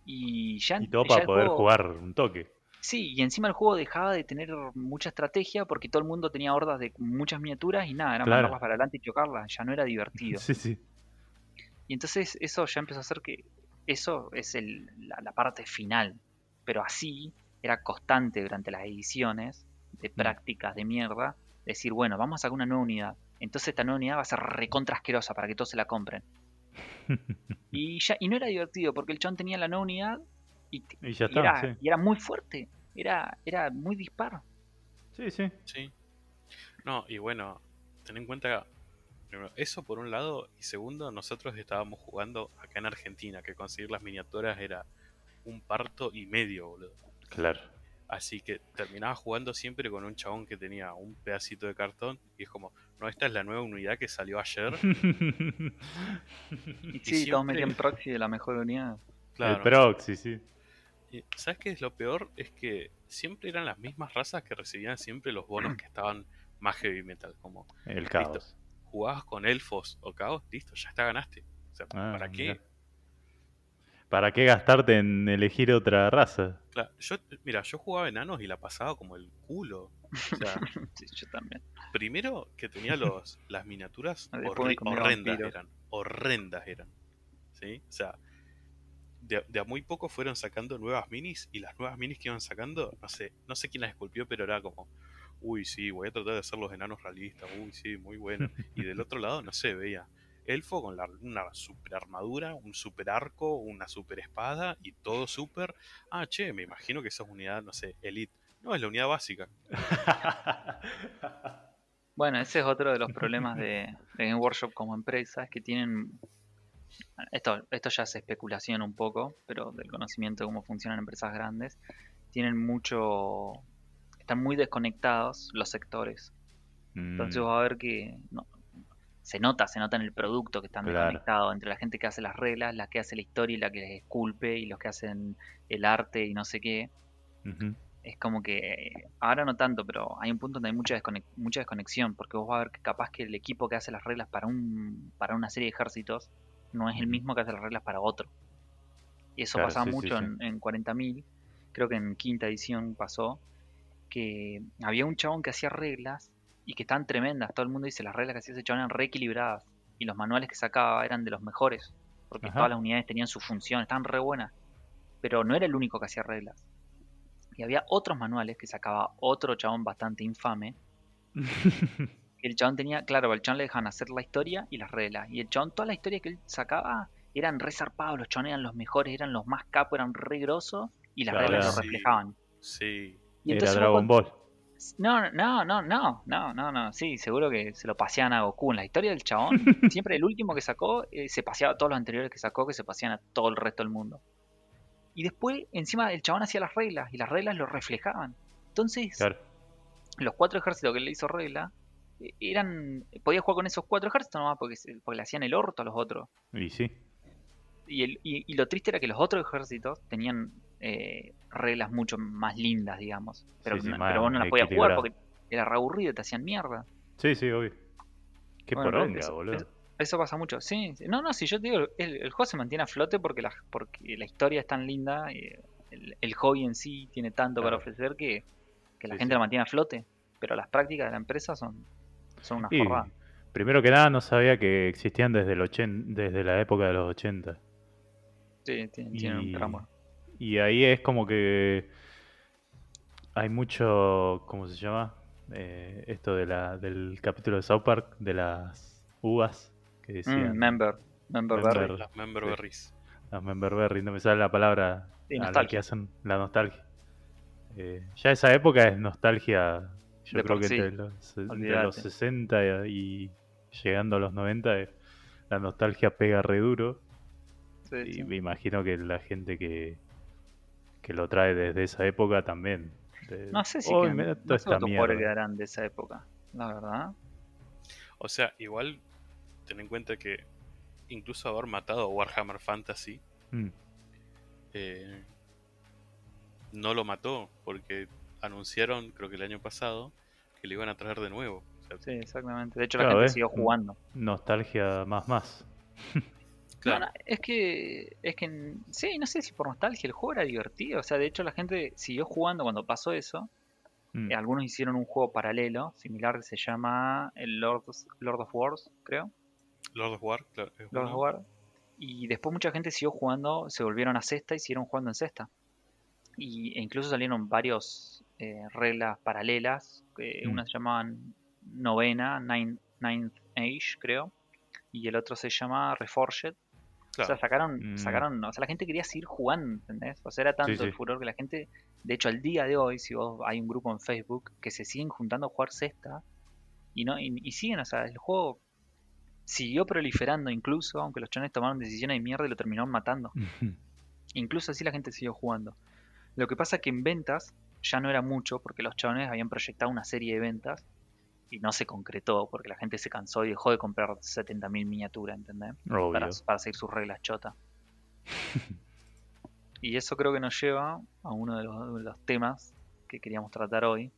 Y ya, Y todo ya para poder juego- jugar un toque. Sí, y encima el juego dejaba de tener mucha estrategia porque todo el mundo tenía hordas de muchas miniaturas y nada, era Claro. mandarlas para adelante y chocarlas, ya no era divertido. Sí, sí. Y entonces eso ya empezó a hacer que eso es el- la, la parte final. Pero así era constante durante las ediciones de Mm. prácticas de mierda. Decir, bueno, vamos a sacar una nueva unidad. Entonces esta nueva unidad va a ser recontra asquerosa para que todos se la compren. Y ya y no era divertido porque el chon tenía la nueva unidad y, Y ya y está, era, sí. y era muy fuerte. Era, era muy dispar. Sí, sí. Sí. No, y bueno, ten en cuenta, primero, eso por un lado, y segundo, nosotros estábamos jugando acá en Argentina, que conseguir las miniaturas era un parto y medio, boludo. Claro. Así que terminaba jugando siempre con un chabón que tenía un pedacito de cartón y es como, no, esta es la nueva unidad que salió ayer. Y Y sí, todos metían proxy de la mejor unidad. Claro. El proxy, sí. ¿Sabes qué es lo peor? Es que siempre eran las mismas razas que recibían siempre los bonos que estaban más heavy metal. Como El caos. jugabas con elfos o caos, listo, ya está, ganaste. O sea, Ah, ¿para qué? ¿Para qué gastarte en elegir otra raza? Claro, yo, mira, yo jugaba enanos y la pasaba como el culo. O sea, Sí, yo también. primero que tenía los, las miniaturas horri- horrendas eran. Horrendas eran. ¿Sí? O sea, de, a muy poco fueron sacando nuevas minis y las nuevas minis que iban sacando, no sé, no sé quién las esculpió, pero era como, uy, sí, voy a tratar de hacer los enanos realistas, uy, sí, muy bueno. Y del otro lado, no sé, veía elfo con la- una super armadura, un super arco, una super espada y todo super. Ah, che, me imagino que esa es unidad, no sé, elite. No, es la unidad básica. Bueno, ese es otro de los problemas de, de Game Workshop como empresa, es que tienen... Esto, esto ya es especulación un poco, pero del conocimiento de cómo funcionan empresas grandes. Tienen mucho... Están muy desconectados los sectores. Entonces Mm, vas a ver que no- se nota, se nota en el producto que están Claro. desconectados entre la gente que hace las reglas, la que hace la historia y la que les esculpe y los que hacen el arte y no sé qué. Es como que ahora no tanto, pero hay un punto donde hay mucha, desconex- mucha desconexión, porque vos vas a ver que capaz que el equipo que hace las reglas para un para una serie de ejércitos no es el mismo que hace las reglas para otro. Y eso Claro, pasaba sí, mucho sí. en, en 40.000, creo que en quinta edición pasó, que había un chabón que hacía reglas y que estaban tremendas. Todo el mundo dice las reglas que hacía ese chabón eran reequilibradas y los manuales que sacaba eran de los mejores, porque Ajá. todas las unidades tenían su función, estaban re buenas. Pero no era el único que hacía reglas. Y había otros manuales que sacaba otro chabón bastante infame. el chabón tenía, claro, al chabón le dejaban hacer la historia y las reglas. Y el chabón, toda la historia que él sacaba eran re zarpados, los chabones eran los mejores, eran los más capos, eran re grosos y las Claro. reglas lo reflejaban. Sí. Y Era entonces vos Dragon Ball. no, no, no, no, no, no, no, sí, seguro que se lo paseaban a Goku. En la historia del chabón, siempre el último que sacó eh, se paseaba a todos los anteriores que sacó, que se paseaban a todo el resto del mundo. Y después, encima, el chabón hacía las reglas y las reglas lo reflejaban. Entonces, Claro. los cuatro ejércitos que le hizo regla eran. Podía jugar con esos cuatro ejércitos nomás porque, porque le hacían el orto a los otros. Y sí. Y, el, y, y lo triste era que los otros ejércitos tenían eh, reglas mucho más lindas, digamos. Pero, Sí, sí, pero vos no las podías jugar porque era re aburrido, te hacían mierda. Sí, sí, obvio. Qué Bueno, poronga, eso- boludo. eso- Eso pasa mucho. Sí, sí. no, no, si yo te digo, el, el juego se mantiene a flote porque la, porque la historia es tan linda, el, el hobby en sí tiene tanto para ofrecer que, que la Sí, gente lo mantiene a flote. Pero las prácticas de la empresa son, son una Y, primero que nada, no sabía que existían desde, el ochen- desde la época de los 80. Sí, tienen, tienen un Y, tramo. y ahí es como que hay mucho, ¿cómo se llama? Eh, esto de la, del capítulo de South Park, de las uvas que decían. Mm, member, member Member. berry. Las member Sí. berries. Las member berry, no me sale la palabra Sí, a la nostalgia. que hacen la nostalgia. Eh, ya esa época es nostalgia, yo De creo que sí, entre los, olvídate. 60 y llegando a los 90 eh, la nostalgia pega re duro Sí, y sí. me imagino que la gente que, que lo trae desde esa época también. de, No sé si "Oh, mira toda no sé esta cuántos jugadores mierda". quedarán de esa época, la verdad. O sea, igual ten en cuenta que incluso haber matado a Warhammer Fantasy Mm, eh, no lo mató porque anunciaron, creo que el año pasado, que lo iban a traer de nuevo. O sea, Sí, exactamente. De hecho, Claro, la gente siguió jugando. nostalgia más más. claro, No, no, es que, es que, sí, no sé si por nostalgia, el juego era divertido. O sea, de hecho, la gente siguió jugando cuando pasó eso. Mm, Eh, algunos hicieron un juego paralelo, similar, que se llama el Lord, Lord of Wars, creo. Lord of War, claro, Lord of. War. Y después mucha gente siguió jugando, se volvieron a cesta y siguieron jugando en cesta. Y, e incluso salieron varios eh, reglas paralelas. que Mm. Una se llamaban Novena, Nine, Ninth Age, creo. Y el otro se llama Reforged. O sea, sacaron, Mm. sacaron, o sea, la gente quería seguir jugando, ¿entendés? O sea, era tanto Sí, el furor que la gente, de hecho, al día de hoy, si vos hay un grupo en Facebook que se siguen juntando a jugar cesta, Y, no, y, y siguen, o sea, el juego siguió proliferando incluso, aunque los chones tomaron decisiones de mierda y lo terminaron matando. Incluso así la gente siguió jugando. Lo que pasa que en ventas ya no era mucho porque los chones habían proyectado una serie de ventas y no se concretó porque la gente se cansó y dejó de comprar 70.000 miniaturas, ¿entendés? Para, para seguir sus reglas chotas. y eso creo que nos lleva a uno de los, de los temas que queríamos tratar hoy,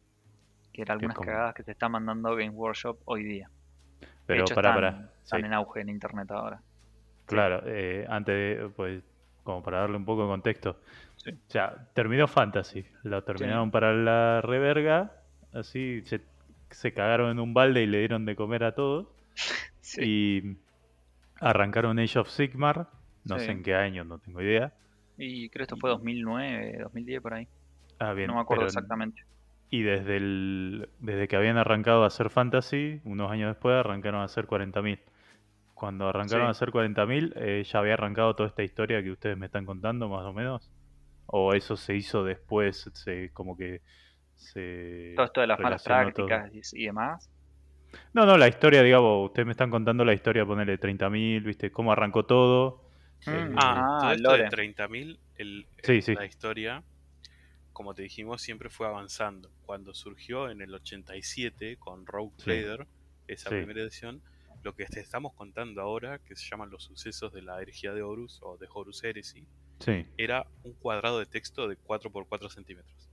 que eran algunas como- cagadas que te está mandando Game Workshop hoy día. De Pero hecho, para, están, para. están en auge en internet ahora. Claro, eh, antes de, pues, como para darle un poco de contexto. Sí. O sea, terminó Fantasy. Lo terminaron para la reverga. Así se, se cagaron en un balde y le dieron de comer a todos. Sí. Y arrancaron Age of Sigmar. No sé en qué año, no tengo idea. Y creo que esto fue 2009, 2010 por ahí. Ah, bien. no me acuerdo pero- exactamente. Y desde, el, desde que habían arrancado a hacer Fantasy, unos años después arrancaron a hacer 40.000. Cuando arrancaron Sí. a hacer 40.000, eh, ya había arrancado toda esta historia que ustedes me están contando, más o menos. O eso se hizo después, se, como que se... Todo esto de las malas todo. prácticas y, y demás. No, no, la historia, digamos, ustedes me están contando la historia, ponerle 30.000, ¿viste? Cómo arrancó todo. Mm. eh, Ah, Ah, todo el esto de lore. 30.000, el- Sí, la historia, como te dijimos, siempre fue avanzando. Cuando surgió en el 87 con Rogue Sí. Trader, esa Sí. primera edición, lo que te estamos contando ahora, que se llaman los sucesos de la herejía de Horus o de Horus Heresy, Sí. era un cuadrado de texto de 4 por 4 centímetros.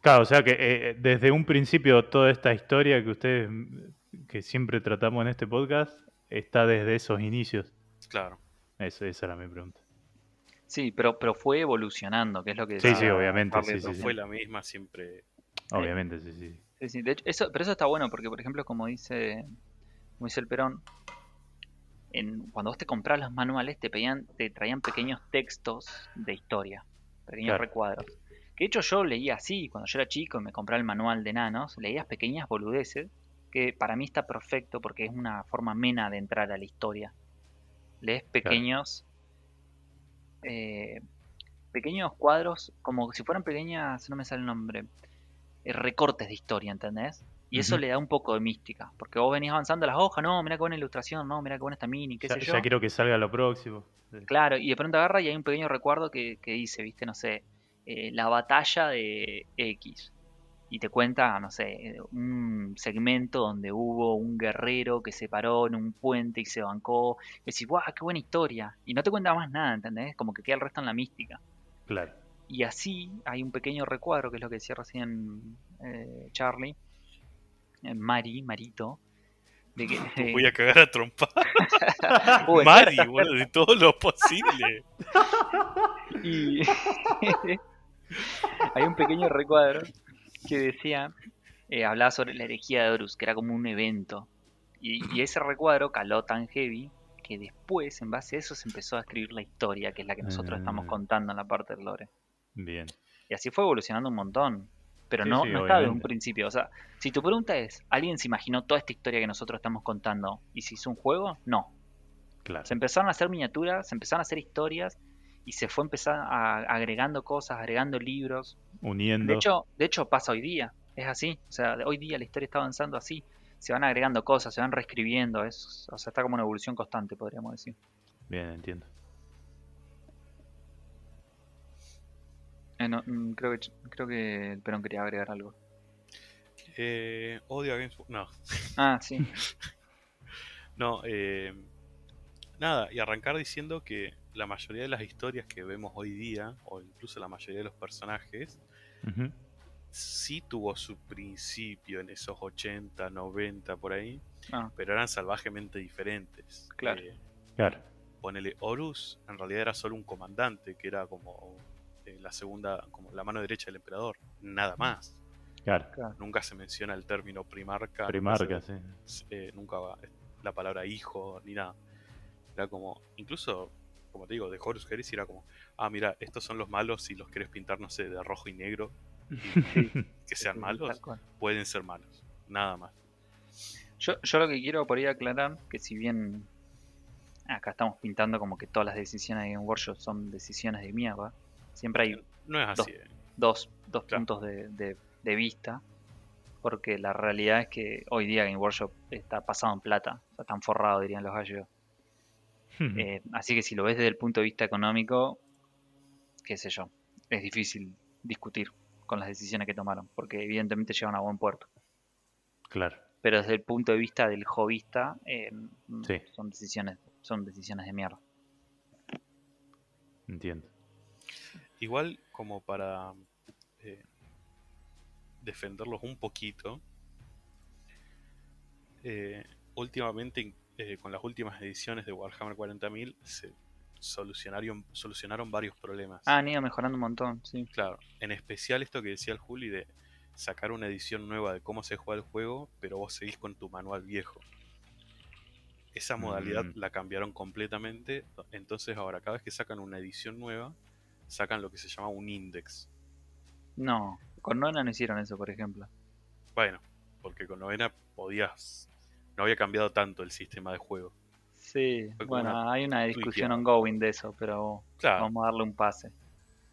Claro, o sea que eh, desde un principio toda esta historia que ustedes, mm, que siempre tratamos en este podcast, está desde esos inicios. Claro. Eso, esa era mi pregunta. Sí, pero, pero fue evolucionando, que es lo que Sí, sí, obviamente, Harley sí, fue la misma siempre. Obviamente, sí, sí. Sí, sí, de hecho, eso, pero eso está bueno porque, por ejemplo, como dice, como dice el Perón, en, cuando vos te comprabas los manuales te pedían, te traían pequeños textos de historia, pequeños Claro. recuadros. Que de hecho yo leía así, cuando yo era chico y me compraba el manual de nanos, leías pequeñas boludeces, que para mí está perfecto porque es una forma amena de entrar a la historia. Lees pequeños, eh, pequeños cuadros, como si fueran pequeñas, no me sale el nombre, eh, recortes de historia, ¿entendés? Y eso le da un poco de mística, porque vos venís avanzando las hojas, no, mira qué buena ilustración, no, mira qué buena esta mini, qué Ya, sé yo. ya quiero que salga lo próximo. Claro, y de pronto agarra y hay un pequeño recuerdo que, que dice, viste, no sé, eh, la batalla de X. Y te cuenta, no sé, un segmento donde hubo un guerrero que se paró en un puente y se bancó. Y decís, guau, qué buena historia. Y no te cuenta más nada, ¿entendés? Como que queda el resto en la mística. Claro. Y así hay un pequeño recuadro, que es lo que decía recién eh, Charlie, Mari, Marito, de que... Te voy a cagar a trompar. Mari, boludo, de todo lo posible. Y hay un pequeño recuadro que decía, eh, hablaba sobre la herejía de Horus, que era como un evento. Y, y ese recuadro caló tan heavy que después, en base a eso, se empezó a escribir la historia, que es la que nosotros estamos Ah. contando en la parte del lore. Bien. Y así fue evolucionando un montón. Pero Sí, no, sí, no estaba desde un principio. O sea, si tu pregunta es, ¿alguien se imaginó toda esta historia que nosotros estamos contando y se hizo un juego? No. Claro. Se empezaron a hacer miniaturas, se empezaron a hacer historias y se fue empezar a, agregando cosas, agregando libros. Uniendo. De hecho, de hecho pasa hoy día, es así. O sea, de- hoy día la historia está avanzando así. Se van agregando cosas, se van reescribiendo. Es, o sea, está como una evolución constante, podríamos decir. Bien, entiendo. Eh, no, mm, creo, que, creo que el Perón quería agregar algo. Eh, odio a Games. No, Ah, sí. no, eh, nada, y arrancar diciendo que la mayoría de las historias que vemos hoy día, o incluso la mayoría de los personajes, sí tuvo su principio en esos 80, 90 por ahí, Ah, pero eran salvajemente diferentes. Claro. Eh, Claro. ponele Horus, en realidad era solo un comandante, que era como eh, la segunda, como la mano derecha del emperador, nada más. Claro. Nunca se menciona el término primarca. Primarca, se- sí. eh, nunca va la palabra hijo ni nada. Era como, incluso, como te digo, de Horus Heresy era como, ah, mira, estos son los malos, si los querés pintar, no sé, de rojo y negro, que sean malos, pueden ser malos. Nada más. Yo, yo lo que quiero por ahí aclarar, que si bien acá estamos pintando como que todas las decisiones de Game Workshop son decisiones de mierda, siempre hay No es así. eh. dos, dos Claro. puntos de, de- de vista. Porque la realidad es que hoy día Game Workshop está pasado en plata, sea, están forrado, dirían los gallegos. Eh, así que si lo ves desde el punto de vista económico, qué sé yo, es difícil discutir con las decisiones que tomaron, porque evidentemente llegan a buen puerto. Claro. Pero desde el punto de vista del hobbyista, eh, Sí. son decisiones, son decisiones de mierda. Entiendo. Igual como para eh, defenderlos un poquito, eh, últimamente eh, con las últimas ediciones de Warhammer 40.000 se solucionaron, solucionaron varios problemas. Ah, han ido mejorando un montón, sí. Claro, en especial esto que decía el Juli de sacar una edición nueva de cómo se juega el juego, pero vos seguís con tu manual viejo. Esa modalidad Mm. la cambiaron completamente, entonces ahora cada vez que sacan una edición nueva, sacan lo que se llama un index. No, con Nona no hicieron eso, por ejemplo. Bueno, porque con novena podías. No había cambiado tanto el sistema de juego. Sí, bueno, una hay una discusión ongoing de eso, pero Claro, vamos a darle un pase.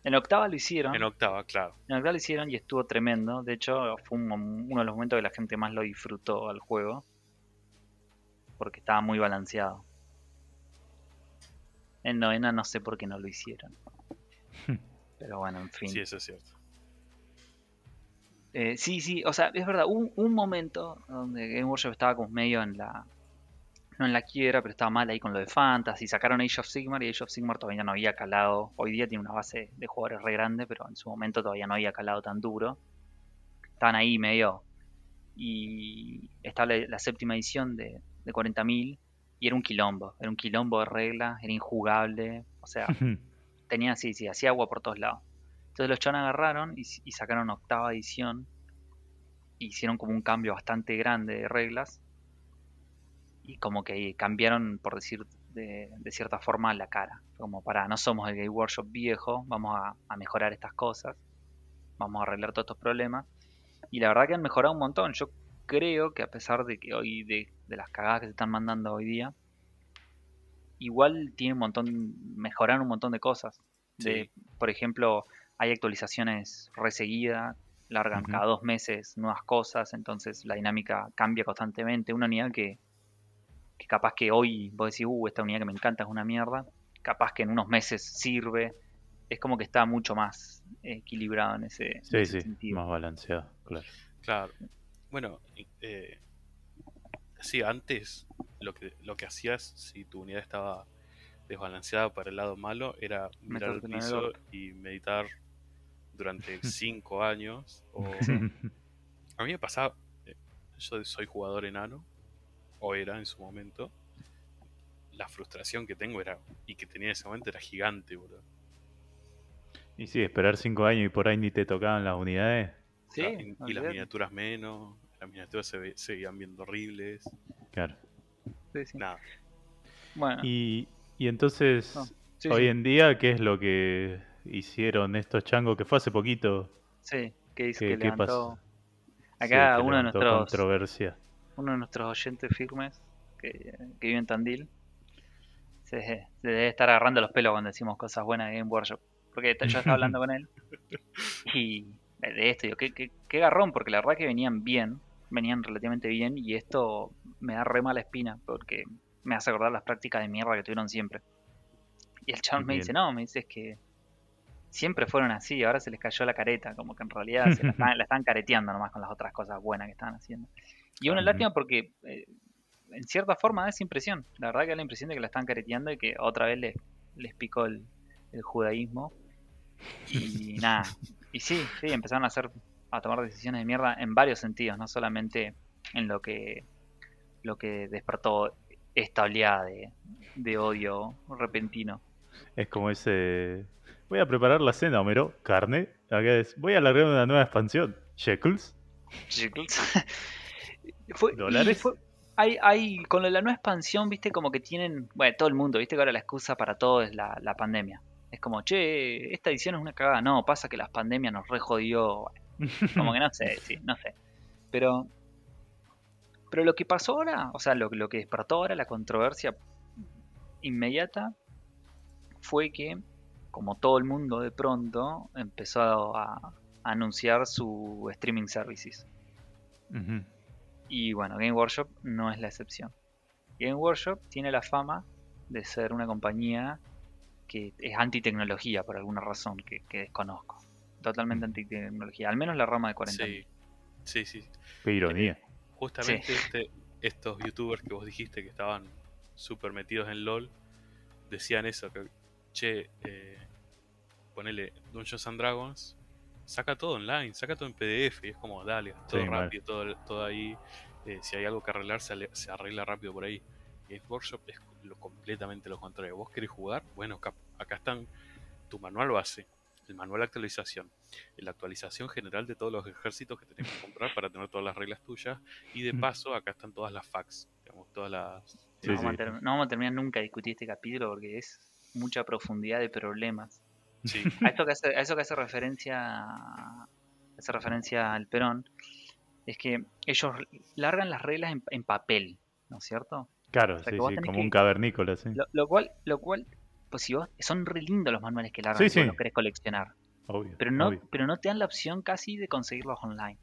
En octava lo hicieron, en octava, claro. en octava lo hicieron y estuvo tremendo. De hecho, fue un uno de los momentos que la gente más lo disfrutó al juego. Porque estaba muy balanceado. En novena no sé por qué no lo hicieron. Pero bueno, en fin. Sí, eso es cierto. Eh, sí, sí, o sea, es verdad, un, un momento donde Game Workshop estaba como medio en la. No en la quiebra, pero estaba mal ahí con lo de Fantasy. Sacaron Age of Sigmar y Age of Sigmar todavía no había calado. Hoy día tiene una base de jugadores re grande, pero en su momento todavía no había calado tan duro. Estaban ahí medio. Y estaba la, la séptima edición de, de 40.000 y era un quilombo. Era un quilombo de reglas, era injugable. O sea, tenía, sí, sí, hacía agua por todos lados. Entonces los chavos agarraron y, sacaron octava edición. Hicieron como un cambio bastante grande de reglas. Y como que cambiaron, por decir de, cierta forma, la cara. Como para, no somos el Game Workshop viejo, vamos a, a mejorar estas cosas. Vamos a arreglar todos estos problemas. Y la verdad que han mejorado un montón. Yo creo que a pesar de que hoy, de, de las cagadas que se están mandando hoy día, igual tiene un montón, mejoraron un montón de cosas. De, Sí. Por ejemplo, hay actualizaciones reseguidas, largan cada dos meses nuevas cosas, entonces la dinámica cambia constantemente. Una unidad que, que capaz que hoy vos decís, uh, esta unidad que me encanta es una mierda, capaz que en unos meses sirve. Es como que está mucho más equilibrado en ese, en Sí, ese sí, sentido. más balanceado, claro. Claro. Bueno, eh, sí, antes lo que, lo que hacías si tu unidad estaba desbalanceada para el lado malo era mirar al piso y meditar durante cinco años. O... A mí me pasaba, eh, yo soy jugador enano, o era en su momento. La frustración que tengo era, y que tenía en ese momento era gigante, boludo. y sí, esperar cinco años y por ahí ni te tocaban las unidades. Sí, y- y las miniaturas menos, las miniaturas se ve- seguían viendo horribles. Claro. Sí, sí. Nada, Bueno, Y, y entonces, No, sí, hoy sí. en día, ¿qué es lo que hicieron estos changos que fue hace poquito? Sí, que hizo ¿Qué, que qué levantó. Acá que uno de nuestros controversia. uno de nuestros oyentes firmes que, que vive en Tandil se, se debe estar agarrando los pelos cuando decimos cosas buenas de Game Workshop. Porque yo estaba hablando con él y de de esto, digo, qué, qué, qué garrón, porque la verdad que venían bien, venían relativamente bien y esto me da re mala espina porque me hace acordar las prácticas de mierda que tuvieron siempre. Y el chaval me dice, no, me dice es que siempre fueron así, ahora se les cayó la careta, como que en realidad se la, están, la están careteando nomás con las otras cosas buenas que estaban haciendo. Y una lástima porque eh, en cierta forma da esa impresión. La verdad que da la impresión de que la están careteando y que otra vez les, les picó el, el judaísmo. Y nada. Y sí, sí, empezaron a hacer, a tomar decisiones de mierda en varios sentidos, no solamente en lo que lo que despertó esta oleada de, de odio repentino. Es como ese... Voy a preparar la cena, Homero. Carne. Acá es... Voy a alargar una nueva expansión. Shekels. Fue- y ¿Dólares? fue- hay, hay, con lo de la nueva expansión, viste, como que tienen, bueno, todo el mundo, viste que ahora la excusa para todo es la, la pandemia. Es como, che, esta edición es una cagada. No, pasa que la pandemia nos re jodió. Como que no sé, sí, no sé. Pero, pero lo que pasó ahora, o sea, lo, lo que despertó ahora la controversia inmediata fue que, como todo el mundo de pronto, empezó a, a anunciar su streaming services. Y bueno, Game Workshop no es la excepción. Game Workshop tiene la fama de ser una compañía que es anti-tecnología por alguna razón que, que desconozco. Totalmente anti-tecnología, al menos la rama de 40 Sí, sí, sí. Qué ironía. Justamente este- estos youtubers que vos dijiste que estaban súper metidos en LOL decían eso, que che, eh, ponele Dungeons and Dragons, saca todo online, saca todo en PDF y es como, dale, todo Sí, rápido, todo, todo ahí, eh, si hay algo que arreglar se, se arregla rápido por ahí. Games Workshop es lo, completamente lo contrario. ¿Vos querés jugar? Bueno, acá, acá están tu manual base, el manual de actualización, la actualización general de todos los ejércitos que tenés que comprar para tener todas las reglas tuyas y de paso acá están todas las facts, digamos, todas las... Sí, no, vamos a sí. ter- no vamos a terminar nunca de discutir este capítulo porque es mucha profundidad de problemas. Sí, A eso que hace, a eso que hace referencia hace referencia al Perón es que ellos largan las reglas en, en papel, ¿no es cierto? Claro, sea, sí, sí, como que- un cavernícola, sí. Lo, lo cual, lo cual, pues si vos, son re lindos los manuales que largan Sí, si vos sí. los querés coleccionar, Obvio. pero no, obvio. pero no te dan la opción casi de conseguirlos online.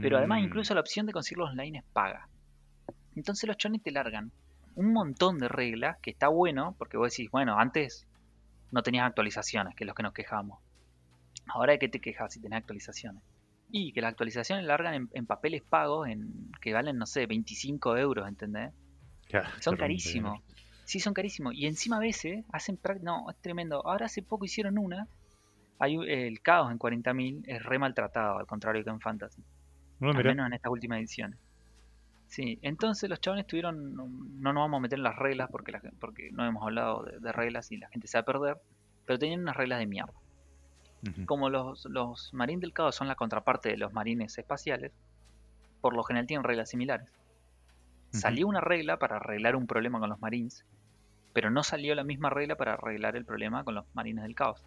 Pero además Mm. incluso la opción de conseguirlos online es paga. Entonces los chones te largan un montón de reglas que está bueno, porque vos decís, bueno, antes no tenías actualizaciones, que es lo que nos quejamos. Ahora de qué te quejas si tenés actualizaciones. Y que las actualizaciones largan en, en papeles pagos en que valen, no sé, 25 euros, ¿entendés? Son carísimos. Sí, son carísimos. Y encima a veces hacen No, es tremendo. Ahora hace poco hicieron una. Hay, el caos en 40.000 es re maltratado, al contrario que en Fantasy. No, al menos en estas últimas ediciones. Sí, entonces los chavales tuvieron. No, no nos vamos a meter en las reglas porque, la porque no hemos hablado de, de reglas y la gente se va a perder. Pero tenían unas reglas de mierda. Como los, los marines del caos son la contraparte de los marines espaciales, por lo general tienen reglas similares. Ujú. Salió una regla para arreglar un problema con los marines, pero no salió la misma regla para arreglar el problema con los marines del caos.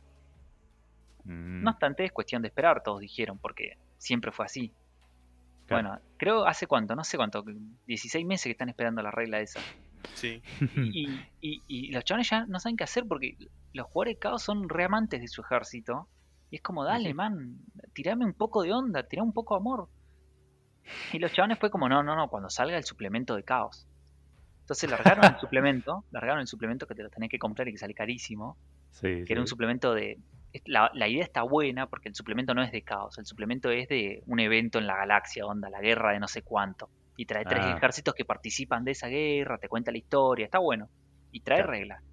Mm. No obstante, es cuestión de esperar, todos dijeron, porque siempre fue así. Claro. Bueno, creo hace cuánto, no sé cuánto, 16 meses que están esperando la regla esa. sí, Y, y- y los chavales ya no saben qué hacer porque los jugadores de caos son re amantes de su ejército. Y es como, dale, sí. man, tirame un poco de onda, tirame un poco de amor. Y los chavales fue como, no, no, no, cuando salga el suplemento de caos. Entonces largaron el suplemento, largaron el suplemento que te lo tenés que comprar y que sale carísimo, Sí, que era un suplemento de... La, la idea está buena porque el suplemento no es de caos, el suplemento es de un evento en la galaxia, onda, la guerra de no sé cuánto. Y trae tres Ah. ejércitos que participan de esa guerra, te cuenta la historia, está bueno. Y trae Claro. reglas.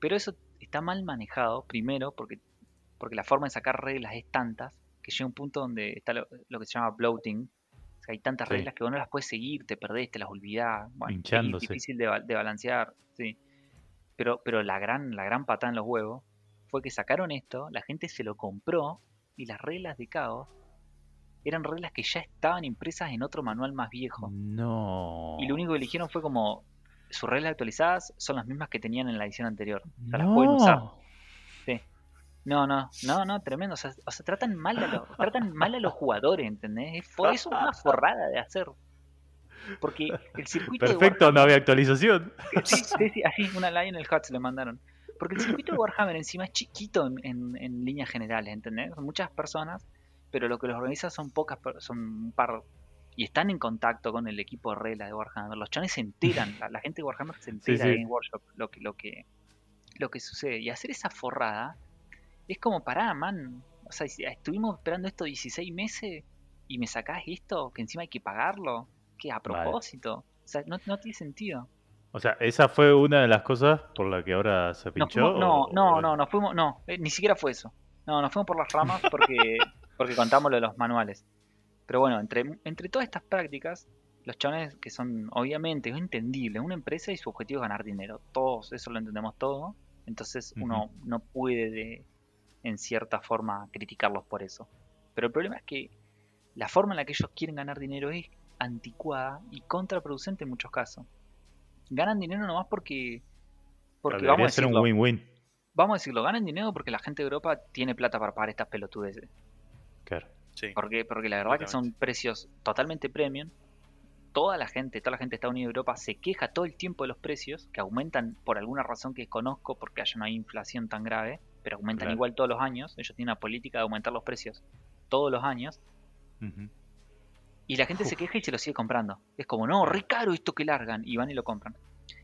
Pero eso está mal manejado, primero, porque, porque la forma de sacar reglas es tantas que llega un punto donde está lo, lo que se llama bloating. O sea, hay tantas Sí. reglas que vos no las puedes seguir, te perdés, te las olvidás. Bueno, es difícil de balancear, sí. Pero, pero la gran, la gran patada en los huevos fue que sacaron esto, la gente se lo compró y las reglas de caos eran reglas que ya estaban impresas en otro manual más viejo. No. Y lo único que eligieron fue como sus reglas actualizadas son las mismas que tenían en la edición anterior. O sea, las pueden usar. No. No, no, no, tremendo. O sea, o sea, tratan mal a los, tratan mal a los jugadores, ¿entendés? Es por eso una forrada de hacer. Porque el circuito de Perfecto, no había actualización. Sí, sí, sí, así, una line en el Huts le mandaron. Porque el circuito de Warhammer encima es chiquito en, en- en líneas generales, ¿entendés? Son muchas personas, pero lo que los organiza son pocas, son un par. Y están en contacto con el equipo de reglas de Warhammer. Los chones se enteran, la, la gente de Warhammer se entera sí. Game Workshop lo que, lo que, lo que sucede. Y hacer esa forrada es como, pará, man. O sea, estuvimos esperando esto 16 meses y me sacás esto, que encima hay que pagarlo. que ¿A Vale. propósito? O sea, no, no tiene sentido. O sea, esa fue una de las cosas por la que ahora se pinchó. fuimos- no, o- no, o- no, nos fuimos, no, eh, ni siquiera fue eso. No, nos fuimos por las ramas porque, porque contamos lo de los manuales. Pero bueno, entre, entre todas estas prácticas, los chones que son, obviamente, es entendible, una empresa y su objetivo es ganar dinero. Todos, eso lo entendemos todo. Entonces uno no puede, de- en cierta forma, criticarlos por eso. Pero el problema es que la forma en la que ellos quieren ganar dinero es anticuada y contraproducente en muchos casos. Ganan dinero nomás porque... Porque vamos a ser un decirlo, win-win. vamos a decirlo, ganan dinero porque la gente de Europa tiene plata para pagar estas pelotudeces. Claro. sí. Porque, porque la verdad que son precios totalmente premium. Toda la gente, toda la gente de Estados Unidos y Europa se queja todo el tiempo de los precios, que aumentan por alguna razón que desconozco, porque allá no hay inflación tan grave, pero aumentan Claro. igual todos los años. Ellos tienen una política de aumentar los precios todos los años. Y la gente se queja y se lo sigue comprando. Es como, no, re caro esto que largan. Y van y lo compran.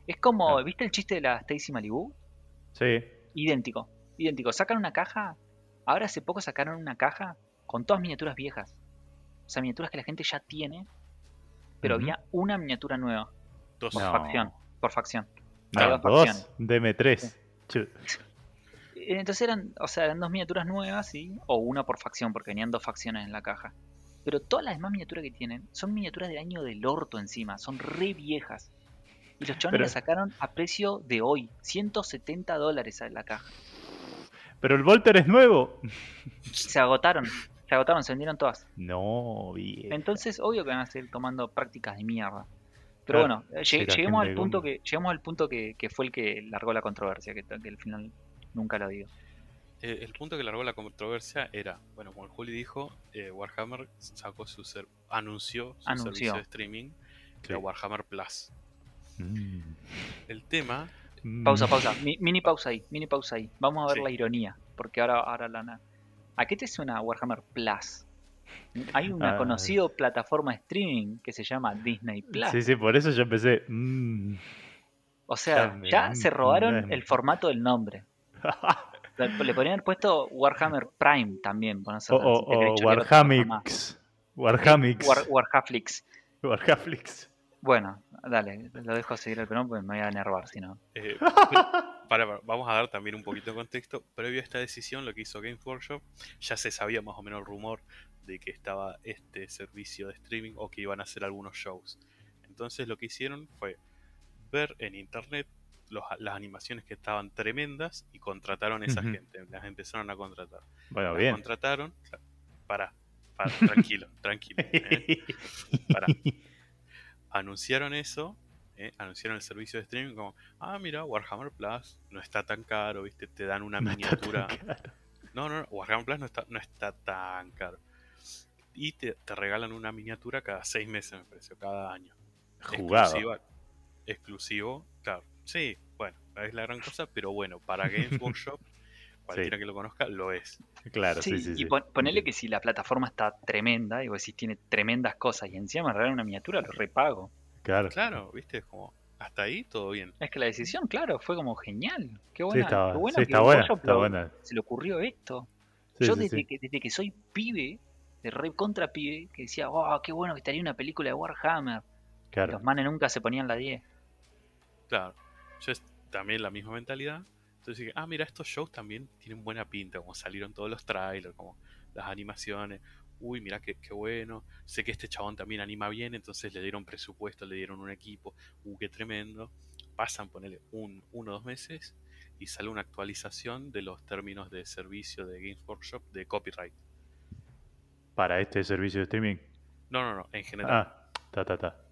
Es como, Claro. ¿viste el chiste de la Stacy Malibu? Sí. Idéntico, idéntico. Sacan una caja. Ahora hace poco sacaron una caja con todas miniaturas viejas. O sea, miniaturas que la gente ya tiene. Pero había una miniatura nueva. Dos. Por No. facción. Por facción. No, dos dos. facciones. DM3. Chu. Entonces eran, o sea, eran dos miniaturas nuevas, ¿sí? O una por facción, porque venían dos facciones en la caja. Pero todas las demás miniaturas que tienen son miniaturas del año del orto encima, son re viejas. Y los Pero- las sacaron a precio de hoy, 170 dólares la caja. Pero el Volter es nuevo. Se agotaron, se agotaron, se vendieron todas. No, bien. Entonces, obvio que van a seguir tomando prácticas de mierda. Pero Claro, bueno, la lleguemos al punto que al punto que, que fue el que largó la controversia, que, que al final nunca lo digo. Eh, el punto que largó la controversia era, bueno, como el Juli dijo, eh, Warhammer sacó su ser anunció su Anunció. servicio de streaming, que era. Warhammer Plus. Mm. El tema, Mm. Pausa, pausa. Mi- mini pausa ahí, mini pausa ahí. Vamos a ver Sí. la ironía. Porque ahora, ahora la. ¿A qué te suena Warhammer Plus? Hay una Ah. conocida plataforma de streaming que se llama Disney Plus. Sí, sí, por eso yo empecé. mm. O sea, Ya me- ya se robaron mm. el formato del nombre. Le, podrían haber puesto Warhammer Prime también. o o, o. Warhamix. Warhamix. War, Warhaflix. Bueno, dale, lo dejo seguir el pelón porque me voy a enervar si no. eh, para, para- vamos a dar también un poquito de contexto. Previo a esta decisión, lo que hizo Games Workshop, ya se sabía más o menos el rumor de que estaba este servicio de streaming o que iban a hacer algunos shows. Entonces lo que hicieron fue ver en internet los- las animaciones que estaban tremendas y contrataron a esa gente. Las empezaron a contratar. Bueno, Las bien. contrataron. Para, para, tranquilo, tranquilo. ¿eh? Pará. Anunciaron eso, ¿eh? anunciaron el servicio de streaming como, ah, mira, Warhammer Plus no está tan caro, ¿viste? Te dan una No miniatura. No, no, no, Warhammer Plus no está, no está tan caro. Y te, te regalan una miniatura cada seis meses, me parece, o cada año. Jugado. Exclusiva, exclusivo, claro. Sí, bueno, no es la gran cosa, pero bueno, para Games Workshop, cualquiera que lo conozca, lo es. Claro, sí, Sí, sí, y pon- ponele que si la plataforma está tremenda y vos decís tiene tremendas cosas y encima me regalan una miniatura, lo repago. Claro. Claro, ¿viste? Es como, hasta ahí todo bien. Es que la decisión, claro, fue como genial. Qué Sí, buena, está, qué bueno sí, que está buena. Workshop Está lo- buena. se le ocurrió esto. Sí, Yo sí, desde, sí. Que, desde que soy pibe, de re contra pibe, que decía, oh, qué bueno que estaría una película de Warhammer. Claro. los manes nunca se ponían la 10. Claro, yo es también la misma mentalidad. Entonces dije, ah, mira, estos shows también tienen buena pinta, como salieron todos los trailers, como las animaciones. Uy, mira qué, qué bueno. Sé que este chabón también anima bien, entonces le dieron presupuesto, le dieron un equipo. Uh, qué tremendo. Pasan, ponele un, uno o dos meses y sale una actualización de los términos de servicio de Games Workshop de copyright. Para este servicio de streaming. No, no, no, en general. Ah, ta, ta, ta.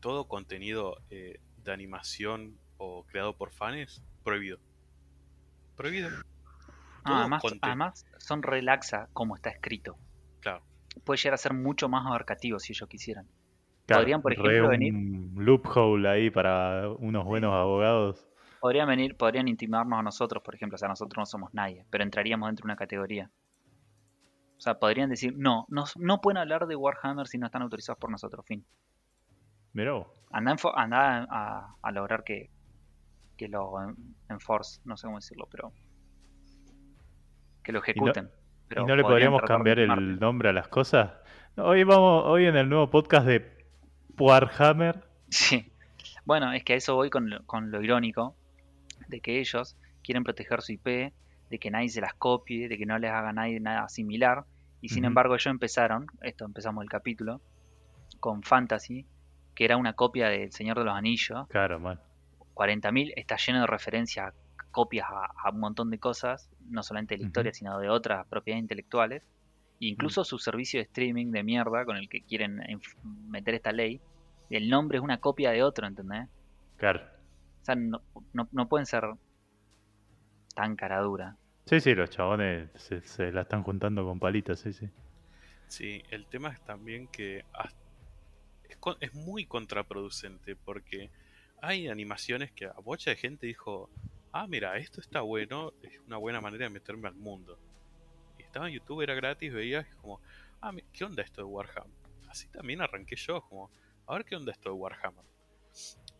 todo contenido eh, de animación o creado por fans, prohibido. Prohibido. Ah, además, además, son relaxa como está escrito. Claro. Puede llegar a ser mucho más abarcativo si ellos quisieran. Claro, Podrían, por ejemplo, venir- un loophole ahí para unos buenos abogados. Podrían venir, podrían intimidarnos a nosotros, por ejemplo, o sea, nosotros no somos nadie, pero entraríamos dentro de una categoría. O sea, podrían decir, no, no, no pueden hablar de Warhammer si no están autorizados por nosotros, fin. Mirá vos. Anda, enfo- anda a, a lograr que, que lo en- enforce, no sé cómo decirlo, pero que lo ejecuten. Pero ¿Y no le podrían podríamos tratar de cambiar el nombre a las cosas? Hoy vamos, hoy en el nuevo podcast de Warhammer. Sí. Bueno, es que a eso voy con lo, con lo irónico de que ellos quieren proteger su IP, de que nadie se las copie, de que no les haga nadie nada similar. Y sin embargo ellos empezaron, esto empezamos el capítulo, con Fantasy, que era una copia del Señor de los Anillos. Claro, man. 40.000 está lleno de referencias, copias a, a un montón de cosas, no solamente de la historia, sino de otras propiedades intelectuales. E incluso su servicio de streaming de mierda con el que quieren meter esta ley, el nombre es una copia de otro, ¿entendés? Claro. O sea, no, no, no pueden ser tan cara dura. Sí, sí, los chabones se, se la están juntando con palitos, sí, sí. Sí, el tema es también que es, con- es muy contraproducente porque hay animaciones que a bocha de gente dijo, ah, mira, esto está bueno, es una buena manera de meterme al mundo. Y estaba en YouTube, era gratis, veías como, ah, ¿qué onda esto de Warhammer? así también arranqué yo, como, a ver qué onda esto de Warhammer.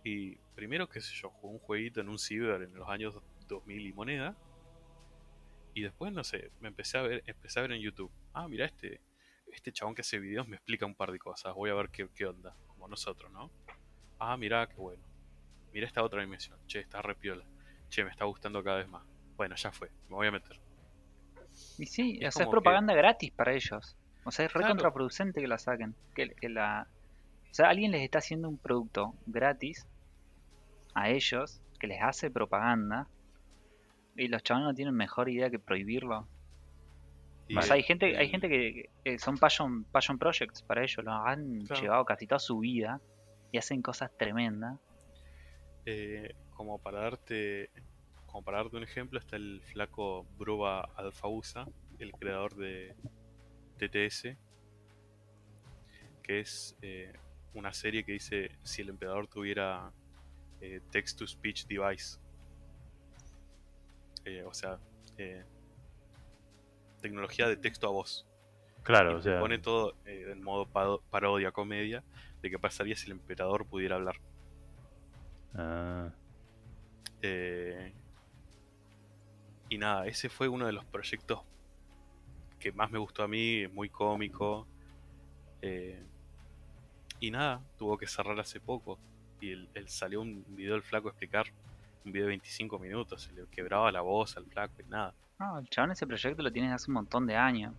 Y primero, qué sé yo, jugué un jueguito en un ciber en los años 2000 y moneda. Y después, no sé, me empecé a ver, empecé a ver en YouTube. Ah, mira, este, este chabón que hace videos me explica un par de cosas. Voy a ver qué, qué onda, como nosotros, ¿no? Ah, mira, qué bueno. Mira esta otra dimensión. Che, está repiola. Che, me está gustando cada vez más. Bueno, ya fue, me voy a meter. Y sí, Es o sea, es propaganda gratis para ellos. O sea, es re Claro. contraproducente que la saquen. Que, que la... O sea, alguien les está haciendo un producto gratis a ellos, que les hace propaganda, y los chavales no tienen mejor idea que prohibirlo. Y, o sea, hay gente, hay gente que, que son passion, passion projects para ellos, lo han Claro. llevado casi toda su vida y hacen cosas tremendas. Eh, como para darte como para darte un ejemplo está el flaco Bruba Alfausa el creador de TTS que es eh, una serie que dice si el emperador tuviera eh, text to speech device. Eh, o sea eh, tecnología de texto a voz. Claro, y o sea, pone todo en modo parodia comedia de qué pasaría si el emperador pudiera hablar ah, Eh, y nada, ese fue uno de los proyectos que más me gustó a mí, es muy cómico. eh, y nada, tuvo que cerrar hace poco. Y él, él salió un video del flaco a explicar, un video de 25 minutos, se le quebraba la voz al flaco y nada. No, el chabón ese proyecto lo tienes hace un montón de años.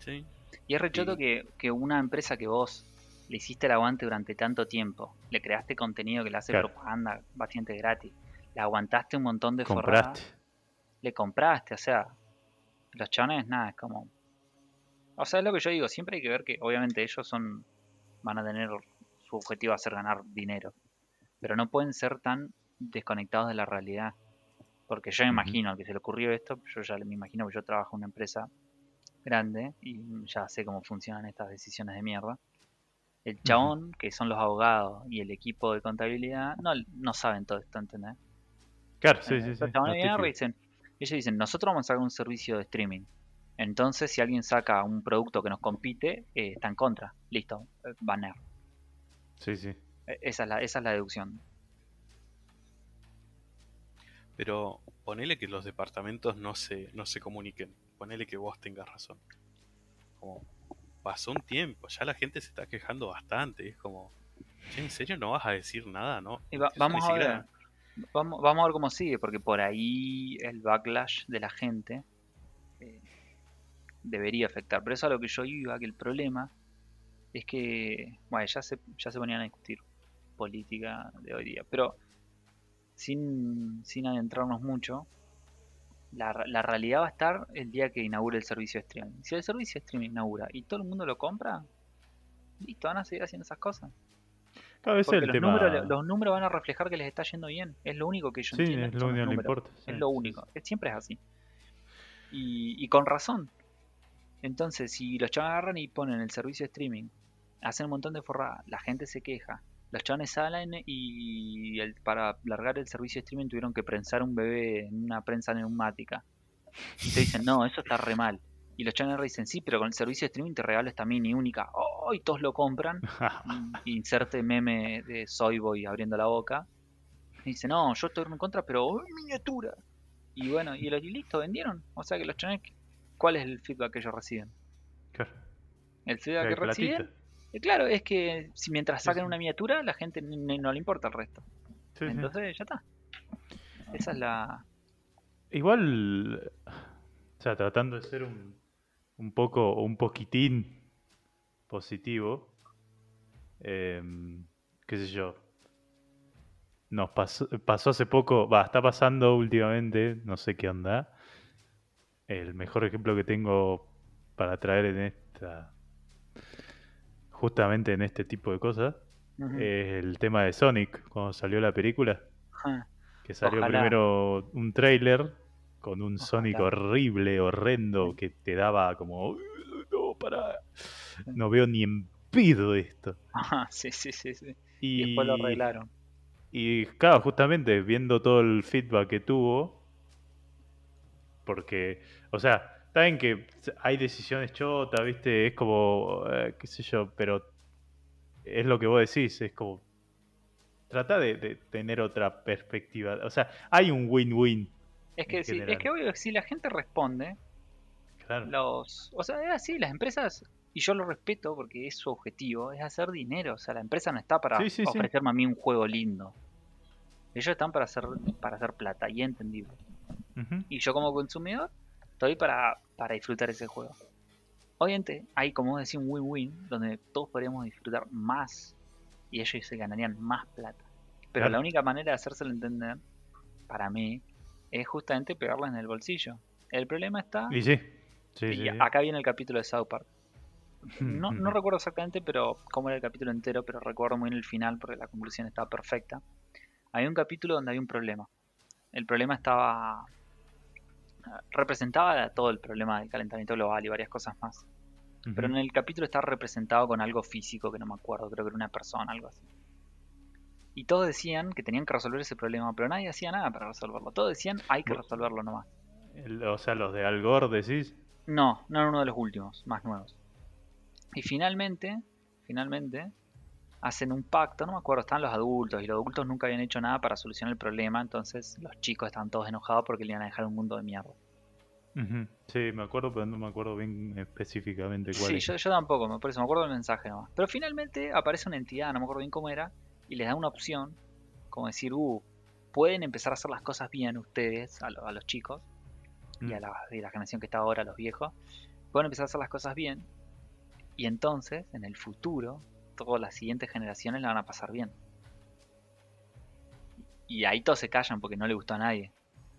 Sí, Y es rechoto que, que una empresa que vos le hiciste el aguante durante tanto tiempo, le creaste contenido que le hace Claro. propaganda bastante gratis, le aguantaste un montón de forradas, compraste. le compraste, o sea, los chabones nada, es como... O sea, es lo que yo digo, siempre hay que ver que obviamente ellos son van a tener su objetivo a ser ganar dinero, pero no pueden ser tan desconectados de la realidad. Porque yo me imagino al que se le ocurrió esto, yo ya me imagino que yo trabajo en una empresa grande y ya sé cómo funcionan estas decisiones de mierda. El chabón, que son los abogados y el equipo de contabilidad, no, no saben todo esto, ¿entendés? Claro, sí, sí, sí. los chabones lo vienen y típico. dicen, ellos dicen, nosotros vamos a sacar un servicio de streaming. Entonces, si alguien saca un producto que nos compite, eh, está en contra. Listo, eh, banner. Sí, sí. Eh, Esa es la, esa es la deducción. pero ponele que los departamentos no se, no se comuniquen. Ponele que vos tengas razón. Como pasó un tiempo, ya la gente se está quejando bastante. Es como, "Che, ¿en serio no vas a decir nada? No, Y va- Eso vamos a ver. siquiera- Vamos, vamos a ver cómo sigue, porque por ahí el backlash de la gente eh, debería afectar. Pero eso es a lo que yo iba, que el problema es que, bueno, ya se, ya se ponían a discutir política de hoy día, pero sin, sin adentrarnos mucho, la, la realidad va a estar el día que inaugure el servicio de streaming. Si el servicio de streaming inaugura y todo el mundo lo compra, listo, van a seguir haciendo esas cosas. Claro, Porque los, tema. números, los números van a reflejar que les está yendo bien. Es lo único que ellos Sí, entienden. es lo único números. importa. sí, Es lo único. Es- Siempre es así. Y, y con razón. Entonces, si los chavales agarran y ponen el servicio de streaming, hacen un montón de forrada, la gente se queja, los chavales salen y el- para largar el servicio de streaming tuvieron que prensar un bebé en una prensa neumática. Y te dicen, no, eso está re mal. Y los chavales dicen, sí, pero con el servicio de streaming te regalo esta mini única. ¡Oh! Y todos lo compran. Inserte meme de Soyboy abriendo la boca. Y dice, no, yo estoy en contra, pero ¡oh, miniatura. Y bueno, y, lo- y listo, vendieron. O sea que los chavales, ¿cuál es el feedback que ellos reciben? Claro, El feedback que reciben, eh, claro, es que si mientras Sí, saquen una miniatura, la gente no le importa el resto. Sí. Entonces, ya está. Esa es la... Igual, o sea, tratando de ser un, un poco, un poquitín positivo, em, qué sé yo, nos pasó, pasó hace poco, va, está pasando últimamente, no sé qué onda. El mejor ejemplo que tengo para traer en esta, justamente en este tipo de cosas, es el tema de Sonic, cuando salió la película. Que salió Ojalá. primero un trailer con un Ojalá. Sonic horrible, horrendo, que te daba como. "Uh, No, para. No veo ni en pido esto. Ajá, sí, sí, sí, sí. Y, Y después lo arreglaron. Y claro, justamente viendo todo el feedback que tuvo. Porque, o sea, saben que hay decisiones chotas, ¿viste? Es como, eh, qué sé yo, pero es lo que vos decís, es como. Trata de, de tener otra perspectiva. O sea, hay un win-win. Es que, si, es que obvio, si la gente responde, Claro. los. O sea, es así, las empresas. Y yo lo respeto porque es su objetivo, es hacer dinero. O sea, la empresa no está para Sí, sí, sí. ofrecerme a mí un juego lindo. Ellos están para hacer, para hacer plata, y entendible. Ujú. Y yo como consumidor estoy para, para disfrutar ese juego. Obviamente hay, como vos decís, un win-win donde todos podríamos disfrutar más y ellos se ganarían más plata. Pero Claro. la única manera de hacérselo entender, para mí, es justamente pegarla en el bolsillo. El problema está... Y sí. Sí, y sí, sí. acá viene el capítulo de South Park. No, no recuerdo exactamente pero cómo era el capítulo entero, pero recuerdo muy bien el final porque la conclusión estaba perfecta. Había un capítulo donde había un problema. El problema estaba representaba todo el problema del calentamiento global y varias cosas más. Pero en el capítulo está representado con algo físico que no me acuerdo, creo que era una persona, algo así. Y todos decían que tenían que resolver ese problema, pero nadie hacía nada para resolverlo. Todos decían hay que resolverlo nomás. O sea, los de Al Gore decís. No, no era uno de los últimos, más nuevos. Y finalmente, finalmente, hacen un pacto, no me acuerdo, estaban los adultos y los adultos nunca habían hecho nada para solucionar el problema, entonces los chicos estaban todos enojados porque le iban a dejar un mundo de mierda. Sí, me acuerdo, pero no me acuerdo bien específicamente cuál Sí, es. yo, yo tampoco, me parece, me acuerdo del mensaje nomás. Pero finalmente aparece una entidad, no me acuerdo bien cómo era, y les da una opción, como decir, uh, pueden empezar a hacer las cosas bien ustedes, a, lo- a los chicos, y a Mm. la, y la generación que está ahora, los viejos, pueden empezar a hacer las cosas bien, y entonces, en el futuro, todas las siguientes generaciones la van a pasar bien. Y ahí todos se callan porque no le gustó a nadie,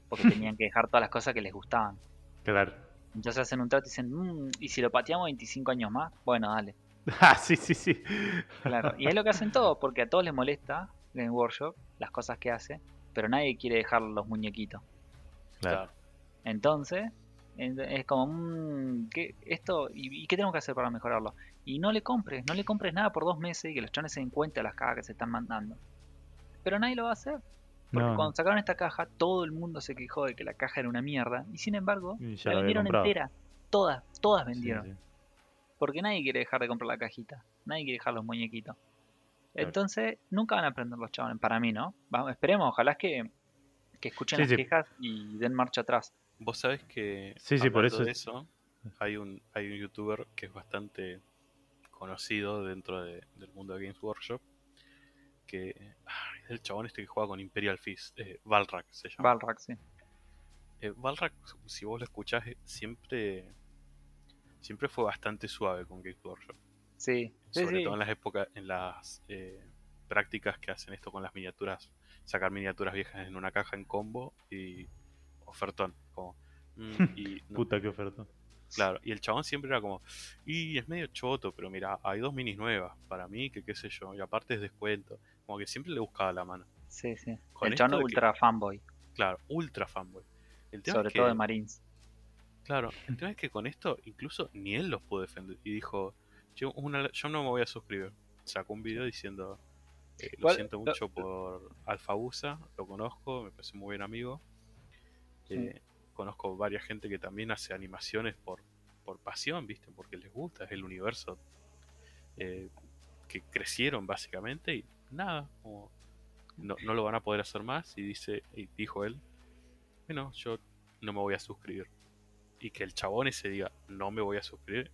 porque tenían que dejar todas las cosas que les gustaban. Claro. Entonces hacen un trato y dicen, "Mm, ¿y si lo pateamos 25 años más? Bueno, dale. Ah, sí, sí, sí. Claro, y es lo que hacen todos, porque a todos les molesta Game Workshop, las cosas que hace, pero nadie quiere dejar los muñequitos. Claro. Entonces, en- es como, mm, ¿qué, esto, y, y qué tengo que hacer para mejorarlo? Y no le compres, no le compres nada por dos meses y que los chones se den cuenta de las cajas que se están mandando. Pero nadie lo va a hacer. Porque No, cuando sacaron esta caja, todo el mundo se quejó de que la caja era una mierda. Y sin embargo, Y la vendieron comprado. entera. Todas, todas vendieron. sí. Porque nadie quiere dejar de comprar la cajita. Nadie quiere dejar los muñequitos. Claro. Entonces, nunca van a aprender los chavales, para mí, ¿no? Vamos, esperemos, ojalá es que, que escuchen Sí, las sí. quejas y den marcha atrás. Vos sabés que Sí, sí, por eso de es- eso, hay un, hay un youtuber que es bastante conocido dentro de- del mundo de Games Workshop, que es el chabón este que juega con Imperial Fist, eh, Balrak se llama. Balrac, sí. Eh, Balrak, si vos lo escuchás, eh, siempre, siempre fue bastante suave con Games Workshop. Sí, Sobre sí. todo en las épocas, en las eh, prácticas que hacen esto con las miniaturas, sacar miniaturas viejas en una caja en combo y ofertón. Como, mm, y no- Puta que oferta. Claro, y el chabón siempre era como, y es medio choto, pero mira, hay dos minis nuevas para mí, que qué sé yo, y aparte es descuento. Como que siempre le buscaba la mano. Sí, sí. Con el chabón que- ultra fanboy, Claro, ultra fanboy. El tema sobre es que, todo de Marines. claro, el tema es que con esto incluso ni él los pudo defender. Y dijo, yo, una- yo no me voy a suscribir. Sacó un video diciendo, eh, lo siento mucho por Alfabusa, lo conozco, me parece muy buen amigo. Eh, conozco varias gente que también hace animaciones por, por pasión, ¿viste? Porque les gusta, es el universo eh, que crecieron básicamente y nada, como no, no lo van a poder hacer más y dice y dijo él, bueno, yo no me voy a suscribir. Y que el chabón ese diga, no me voy a suscribir,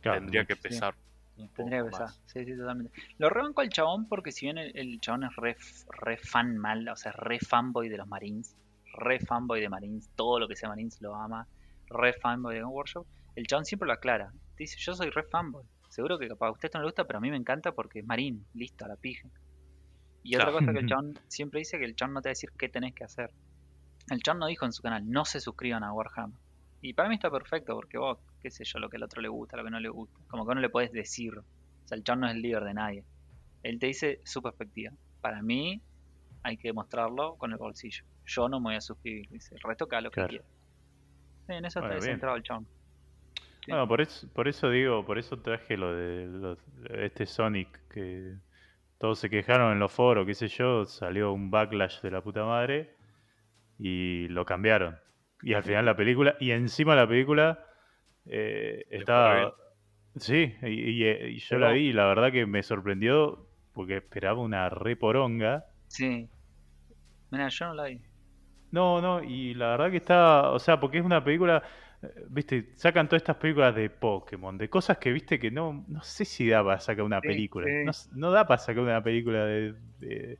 Claro, tendría que pesar un poco Tendría que pensar. más. Sí, sí, totalmente. Lo rebanco al chabón porque si bien el, el chabón es re, re fan mal, o sea, re fanboy de los Marines, re fanboy de Marines, todo lo que sea Marines lo ama, re fanboy de Workshop, el chabón siempre lo aclara. Te dice, yo soy re fanboy. Seguro que capaz a usted esto no le gusta, pero a mí me encanta porque es Marine, listo, a la pija. Y otra cosa que el chabón siempre dice que el chabón no te va a decir qué tenés que hacer. El chabón no dijo en su canal, no se suscriban a Warhammer. Y para mí está perfecto porque vos, qué sé yo, lo que al otro le gusta, lo que no le gusta. Como que no le puedes decir. O sea, el chabón no es el líder de nadie. Él te dice su perspectiva. Para mí hay que demostrarlo con el bolsillo. Yo no me voy a suscribir. Dice, el resto que haga lo Claro. que quiera. Sí, en eso Bueno, está centrado el chabón. Sí. Bueno, por eso, por eso digo, por eso traje lo de lo- este Sonic que todos se quejaron en los foros, qué sé yo, salió un backlash de la puta madre y lo cambiaron. Y al final la película, y encima la película eh, estaba. Sí, y, y- y yo Pero- la vi y la verdad que me sorprendió porque esperaba una re poronga. Sí. Mira, yo no la vi. No, no, y la verdad que está, o sea, porque es una película, eh, viste, sacan todas estas películas de Pokémon, de cosas que, viste, que no, no sé si da para sacar una Sí, película, sí. no, da para sacar una película de, de,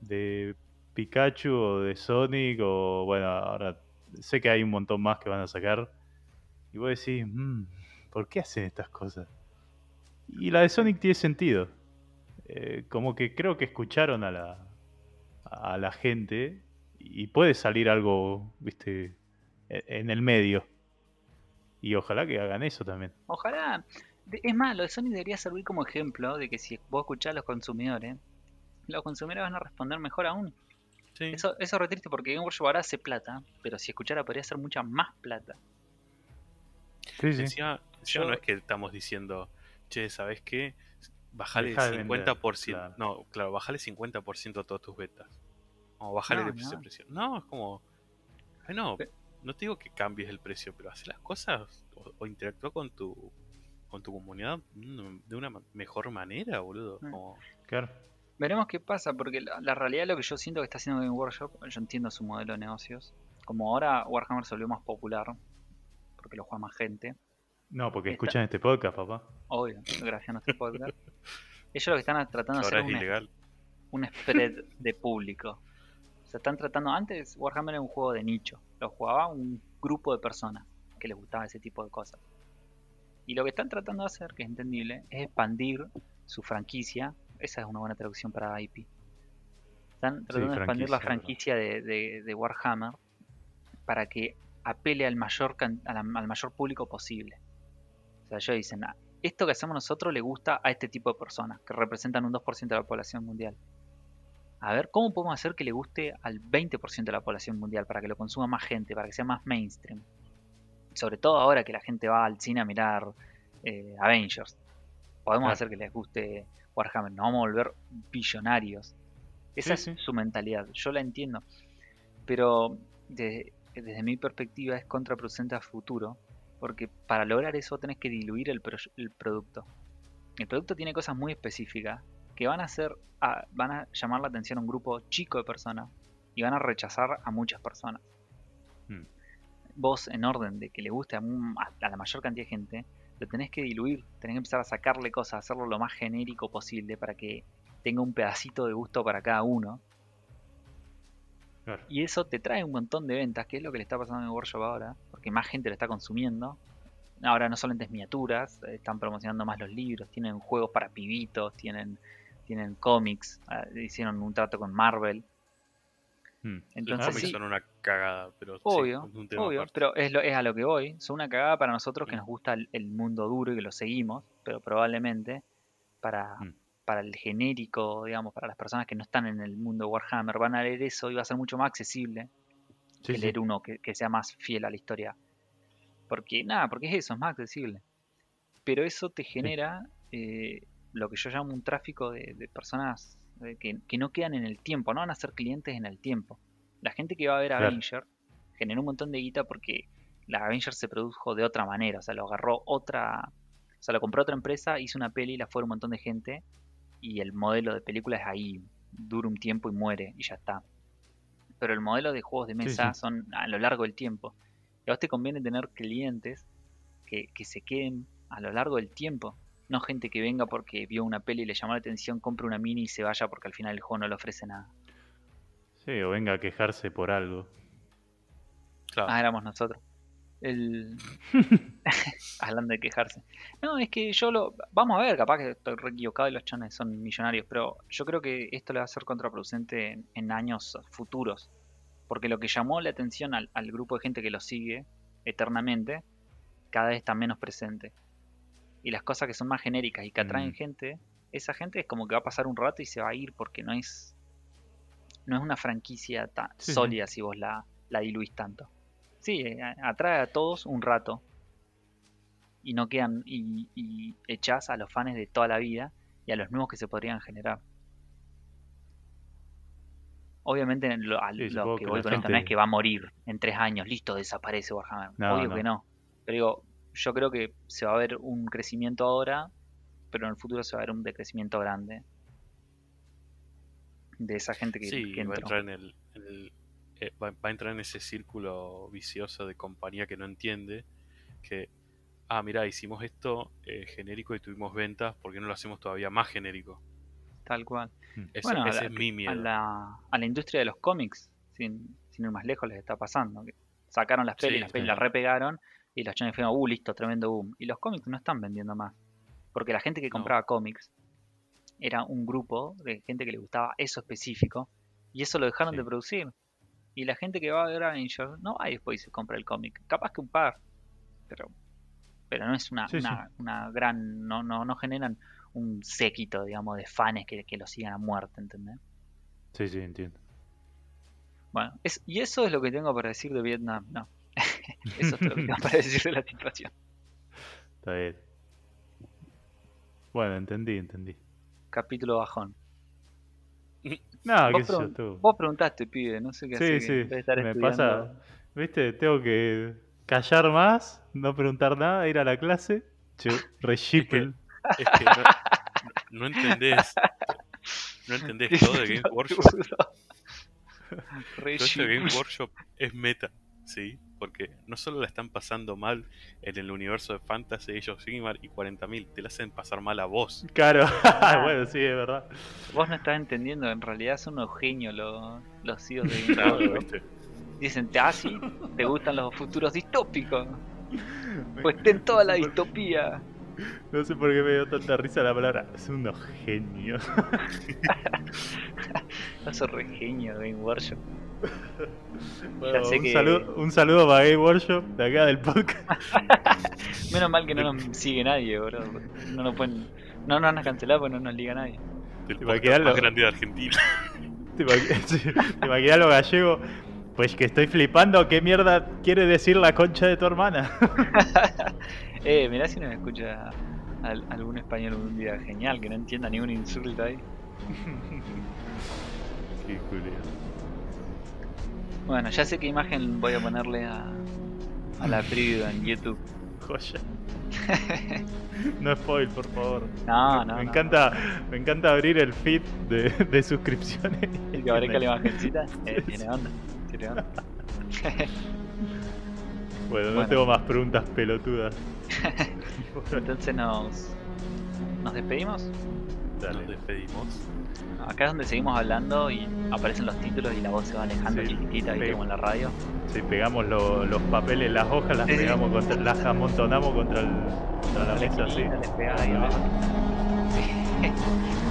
de Pikachu o de Sonic o, bueno, ahora sé que hay un montón más que van a sacar, y vos decís, "Mm, ¿por qué hacen estas cosas? Y la de Sonic tiene sentido, Eh, como que creo que escucharon a la, a la gente y puede salir algo, viste, e- en el medio. Y ojalá que hagan eso también. Ojalá. Es más, lo de Sony debería servir como ejemplo de que si vos escuchás a los consumidores, los consumidores van a responder mejor aún. Sí. Eso, eso es re triste porque Game Workshop ahora hace plata, pero si escuchara podría hacer mucha más plata. Sí, sí. Encima, Yo- no es que estamos diciendo, che, ¿sabes qué? Bajale Dejá de 50%. vender, claro. No, claro, bajale 50% a todas tus betas. O bajale No, el precio. no. precio. No, es como. Bueno, no te digo que cambies el precio, pero haz las cosas o, o interactúa con tu con tu comunidad mm, de una mejor manera, boludo. Como, Claro. Veremos qué pasa, porque la, la realidad lo que yo siento que está haciendo Game Workshop, yo entiendo su modelo de negocios. Como ahora Warhammer se volvió más popular, porque lo juega más gente, No, porque Está- escuchan este podcast, papá. obvio, gracias a nuestro podcast. Ellos lo que están tratando de hacer es es un, ilegal. un spread de público. Se están tratando, antes Warhammer era un juego de nicho, lo jugaba un grupo de personas que les gustaba ese tipo de cosas. Y lo que están tratando de hacer, que es entendible, es expandir su franquicia. Esa es una buena traducción para IP. Están tratando de expandir la franquicia, de, de- de Warhammer para que apele al mayor, al mayor público posible. O sea, ellos dicen, "Ah, esto que hacemos nosotros le gusta a este tipo de personas, que representan un 2% de la población mundial. A ver, ¿cómo podemos hacer que le guste al 20% de la población mundial para que lo consuma más gente, para que sea más mainstream? Sobre todo ahora que la gente va al cine a mirar eh, Avengers. Podemos hacer que les guste Warhammer, nos vamos a volver billonarios. Esa Sí, es sí. su mentalidad, yo la entiendo. Pero de- desde mi perspectiva es contraproducente a futuro, porque para lograr eso tenés que diluir el, pro- el producto. El producto tiene cosas muy específicas que van a hacer, a- van a llamar la atención a un grupo chico de personas y van a rechazar a muchas personas. Mm. Vos, en orden de que le guste a, mu- a- a la mayor cantidad de gente, lo tenés que diluir, tenés que empezar a sacarle cosas, hacerlo lo más genérico posible para que tenga un pedacito de gusto para cada uno. Claro. Y eso te trae un montón de ventas, que es lo que le está pasando en workshop ahora, porque más gente lo está consumiendo. Ahora no solamente miniaturas, eh, están promocionando más los libros, tienen juegos para pibitos, tienen, tienen cómics, eh, hicieron un trato con Marvel. Mm. Los Entonces cómics sí, son una cagada, pero sí, obvio, obvio, pero es, lo, es a lo que voy. Son una cagada para nosotros que Mm. nos gusta el, el mundo duro y que lo seguimos, pero probablemente para, Mm. para el genérico, digamos, para las personas que no están en el mundo de Warhammer, van a leer eso y va a ser mucho más accesible Sí, que sí. leer uno que, que sea más fiel a la historia. Porque, nada, porque es eso, es más accesible. Pero eso te genera eh, lo que yo llamo un tráfico de, de personas eh, que, que no quedan en el tiempo, no van a ser clientes en el tiempo. La gente que va a ver Claro. Avenger generó un montón de guita porque la Avenger se produjo de otra manera, o sea, lo agarró otra, o sea, lo compró otra empresa, hizo una peli, la fue un montón de gente y el modelo de película es ahí, dura un tiempo y muere y ya está. Pero el modelo de juegos de Sí, mesa sí. son a lo largo del tiempo. Y a vos te conviene tener clientes que, que se queden a lo largo del tiempo. No gente que venga porque vio una peli y le llamó la atención, compre una mini y se vaya porque al final el juego no le ofrece nada. Sí, o venga a quejarse por algo. Claro. Ah, éramos nosotros. El... Hablando de quejarse. No, es que yo lo... Vamos a ver, capaz que estoy re equivocado y los chones son millonarios, pero yo creo que esto le va a ser contraproducente en, en años futuros. Porque lo que llamó la atención al, al grupo de gente que lo sigue eternamente, cada vez está menos presente. Y las cosas que son más genéricas y que atraen Mm. gente, esa gente es como que va a pasar un rato y se va a ir porque no es... No es una franquicia tan Sí, sólida si vos la, la diluís tanto. Sí, eh, atrae a todos un rato. Y no quedan. Y, y echás a los fans de toda la vida y a los nuevos que se podrían generar. Obviamente lo, a Sí, lo supongo que voy con esto no es que va a morir en tres años, listo, desaparece Warhammer. No, Obvio no. que no. Pero digo, yo creo que se va a ver un crecimiento ahora, pero en el futuro se va a ver un decrecimiento grande de esa gente que, Sí, que va a entrar en el, en el- eh, va, va a entrar en ese círculo vicioso de compañía que no entiende que, ah, mira, hicimos esto eh, genérico y tuvimos ventas, ¿por qué no lo hacemos todavía más genérico? Tal cual. Eso, Bueno, a ese la- es mi A miedo. la, a la industria de los cómics, sin, sin ir más lejos, les está pasando. que sacaron las pelis, Sí, las pelis las repegaron y los chones fueron, uh, listo, tremendo boom. Y los cómics no están vendiendo más. Porque la gente que No. compraba cómics era un grupo de gente que le gustaba eso específico y eso lo dejaron Sí. de producir. Y la gente que va a ver Avengers no va y después se compra el cómic. Capaz que un par, pero pero no es una, Sí, sí. una, una gran. No, no, no generan un séquito, digamos, de fans que, que lo sigan a muerte, ¿entendés? Sí, sí, entiendo. Bueno, es, y eso es lo que tengo para decir de Vietnam. No. Eso es lo que tengo para decir de la situación. Está bien. Bueno, entendí, entendí. Capítulo bajón. No, Vos, qué sé yo, tú. vos preguntaste, pibe, no sé qué Sí, hacer. sí. Estar Me estudiando. pasa. ¿Viste? Tengo que callar más, no preguntar nada, ir a la clase. Che, re shipple. Es que no, no entendés. No entendés todo de Game Workshop. Re Todo esto de Game. Workshop es meta, ¿sí? Porque no solo la están pasando mal en el universo de Fantasy, ellos Sigmar y 40.000, te la hacen pasar mal a vos. Claro, Ah. bueno, sí, es verdad. Vos no estás entendiendo, en realidad son unos genios los, los CEOs de Claro. ¿viste? Dicen, ah, sí, te gustan los futuros distópicos. Pues ten toda la distopía. No sé por qué me dio tanta risa la palabra. Son unos genios. Sos re genio de Game Workshop. Bueno, un, que- saludo, un saludo para Game Workshop de acá del podcast. Menos mal que no nos sigue nadie, bro. No nos pueden. No nos van a cancelar porque no nos liga nadie. Te podcast más lo- grande de Argentina. ¿Te imag- sí, ¿te imaginas lo gallego? Pues que estoy flipando. ¿Qué mierda quiere decir la concha de tu hermana? Eh, mirá si nos escucha al- algún español un día genial que no entienda ningún insulto ahí. Qué Julio. Bueno, ya sé qué imagen voy a ponerle a, a la preview en YouTube. Joya. No spoil, por favor. No, no. me no. encanta, me encanta abrir el feed de, de suscripciones. Y que aparezca la imagencita. Eh, tiene onda. Bueno, no Bueno. tengo más preguntas pelotudas. Entonces nos. ¿Nos despedimos? Dale. Nos despedimos. Acá es donde seguimos hablando y aparecen los títulos y la voz se va alejando Sí. chiquitita, ¿viste? Sí. Como en la radio. Si pegamos lo- los papeles, las hojas, las Sí, sí. pegamos contra, las amontonamos contra, el, contra la mesa así. esquinita, les pegaba ahí abajo. Sí.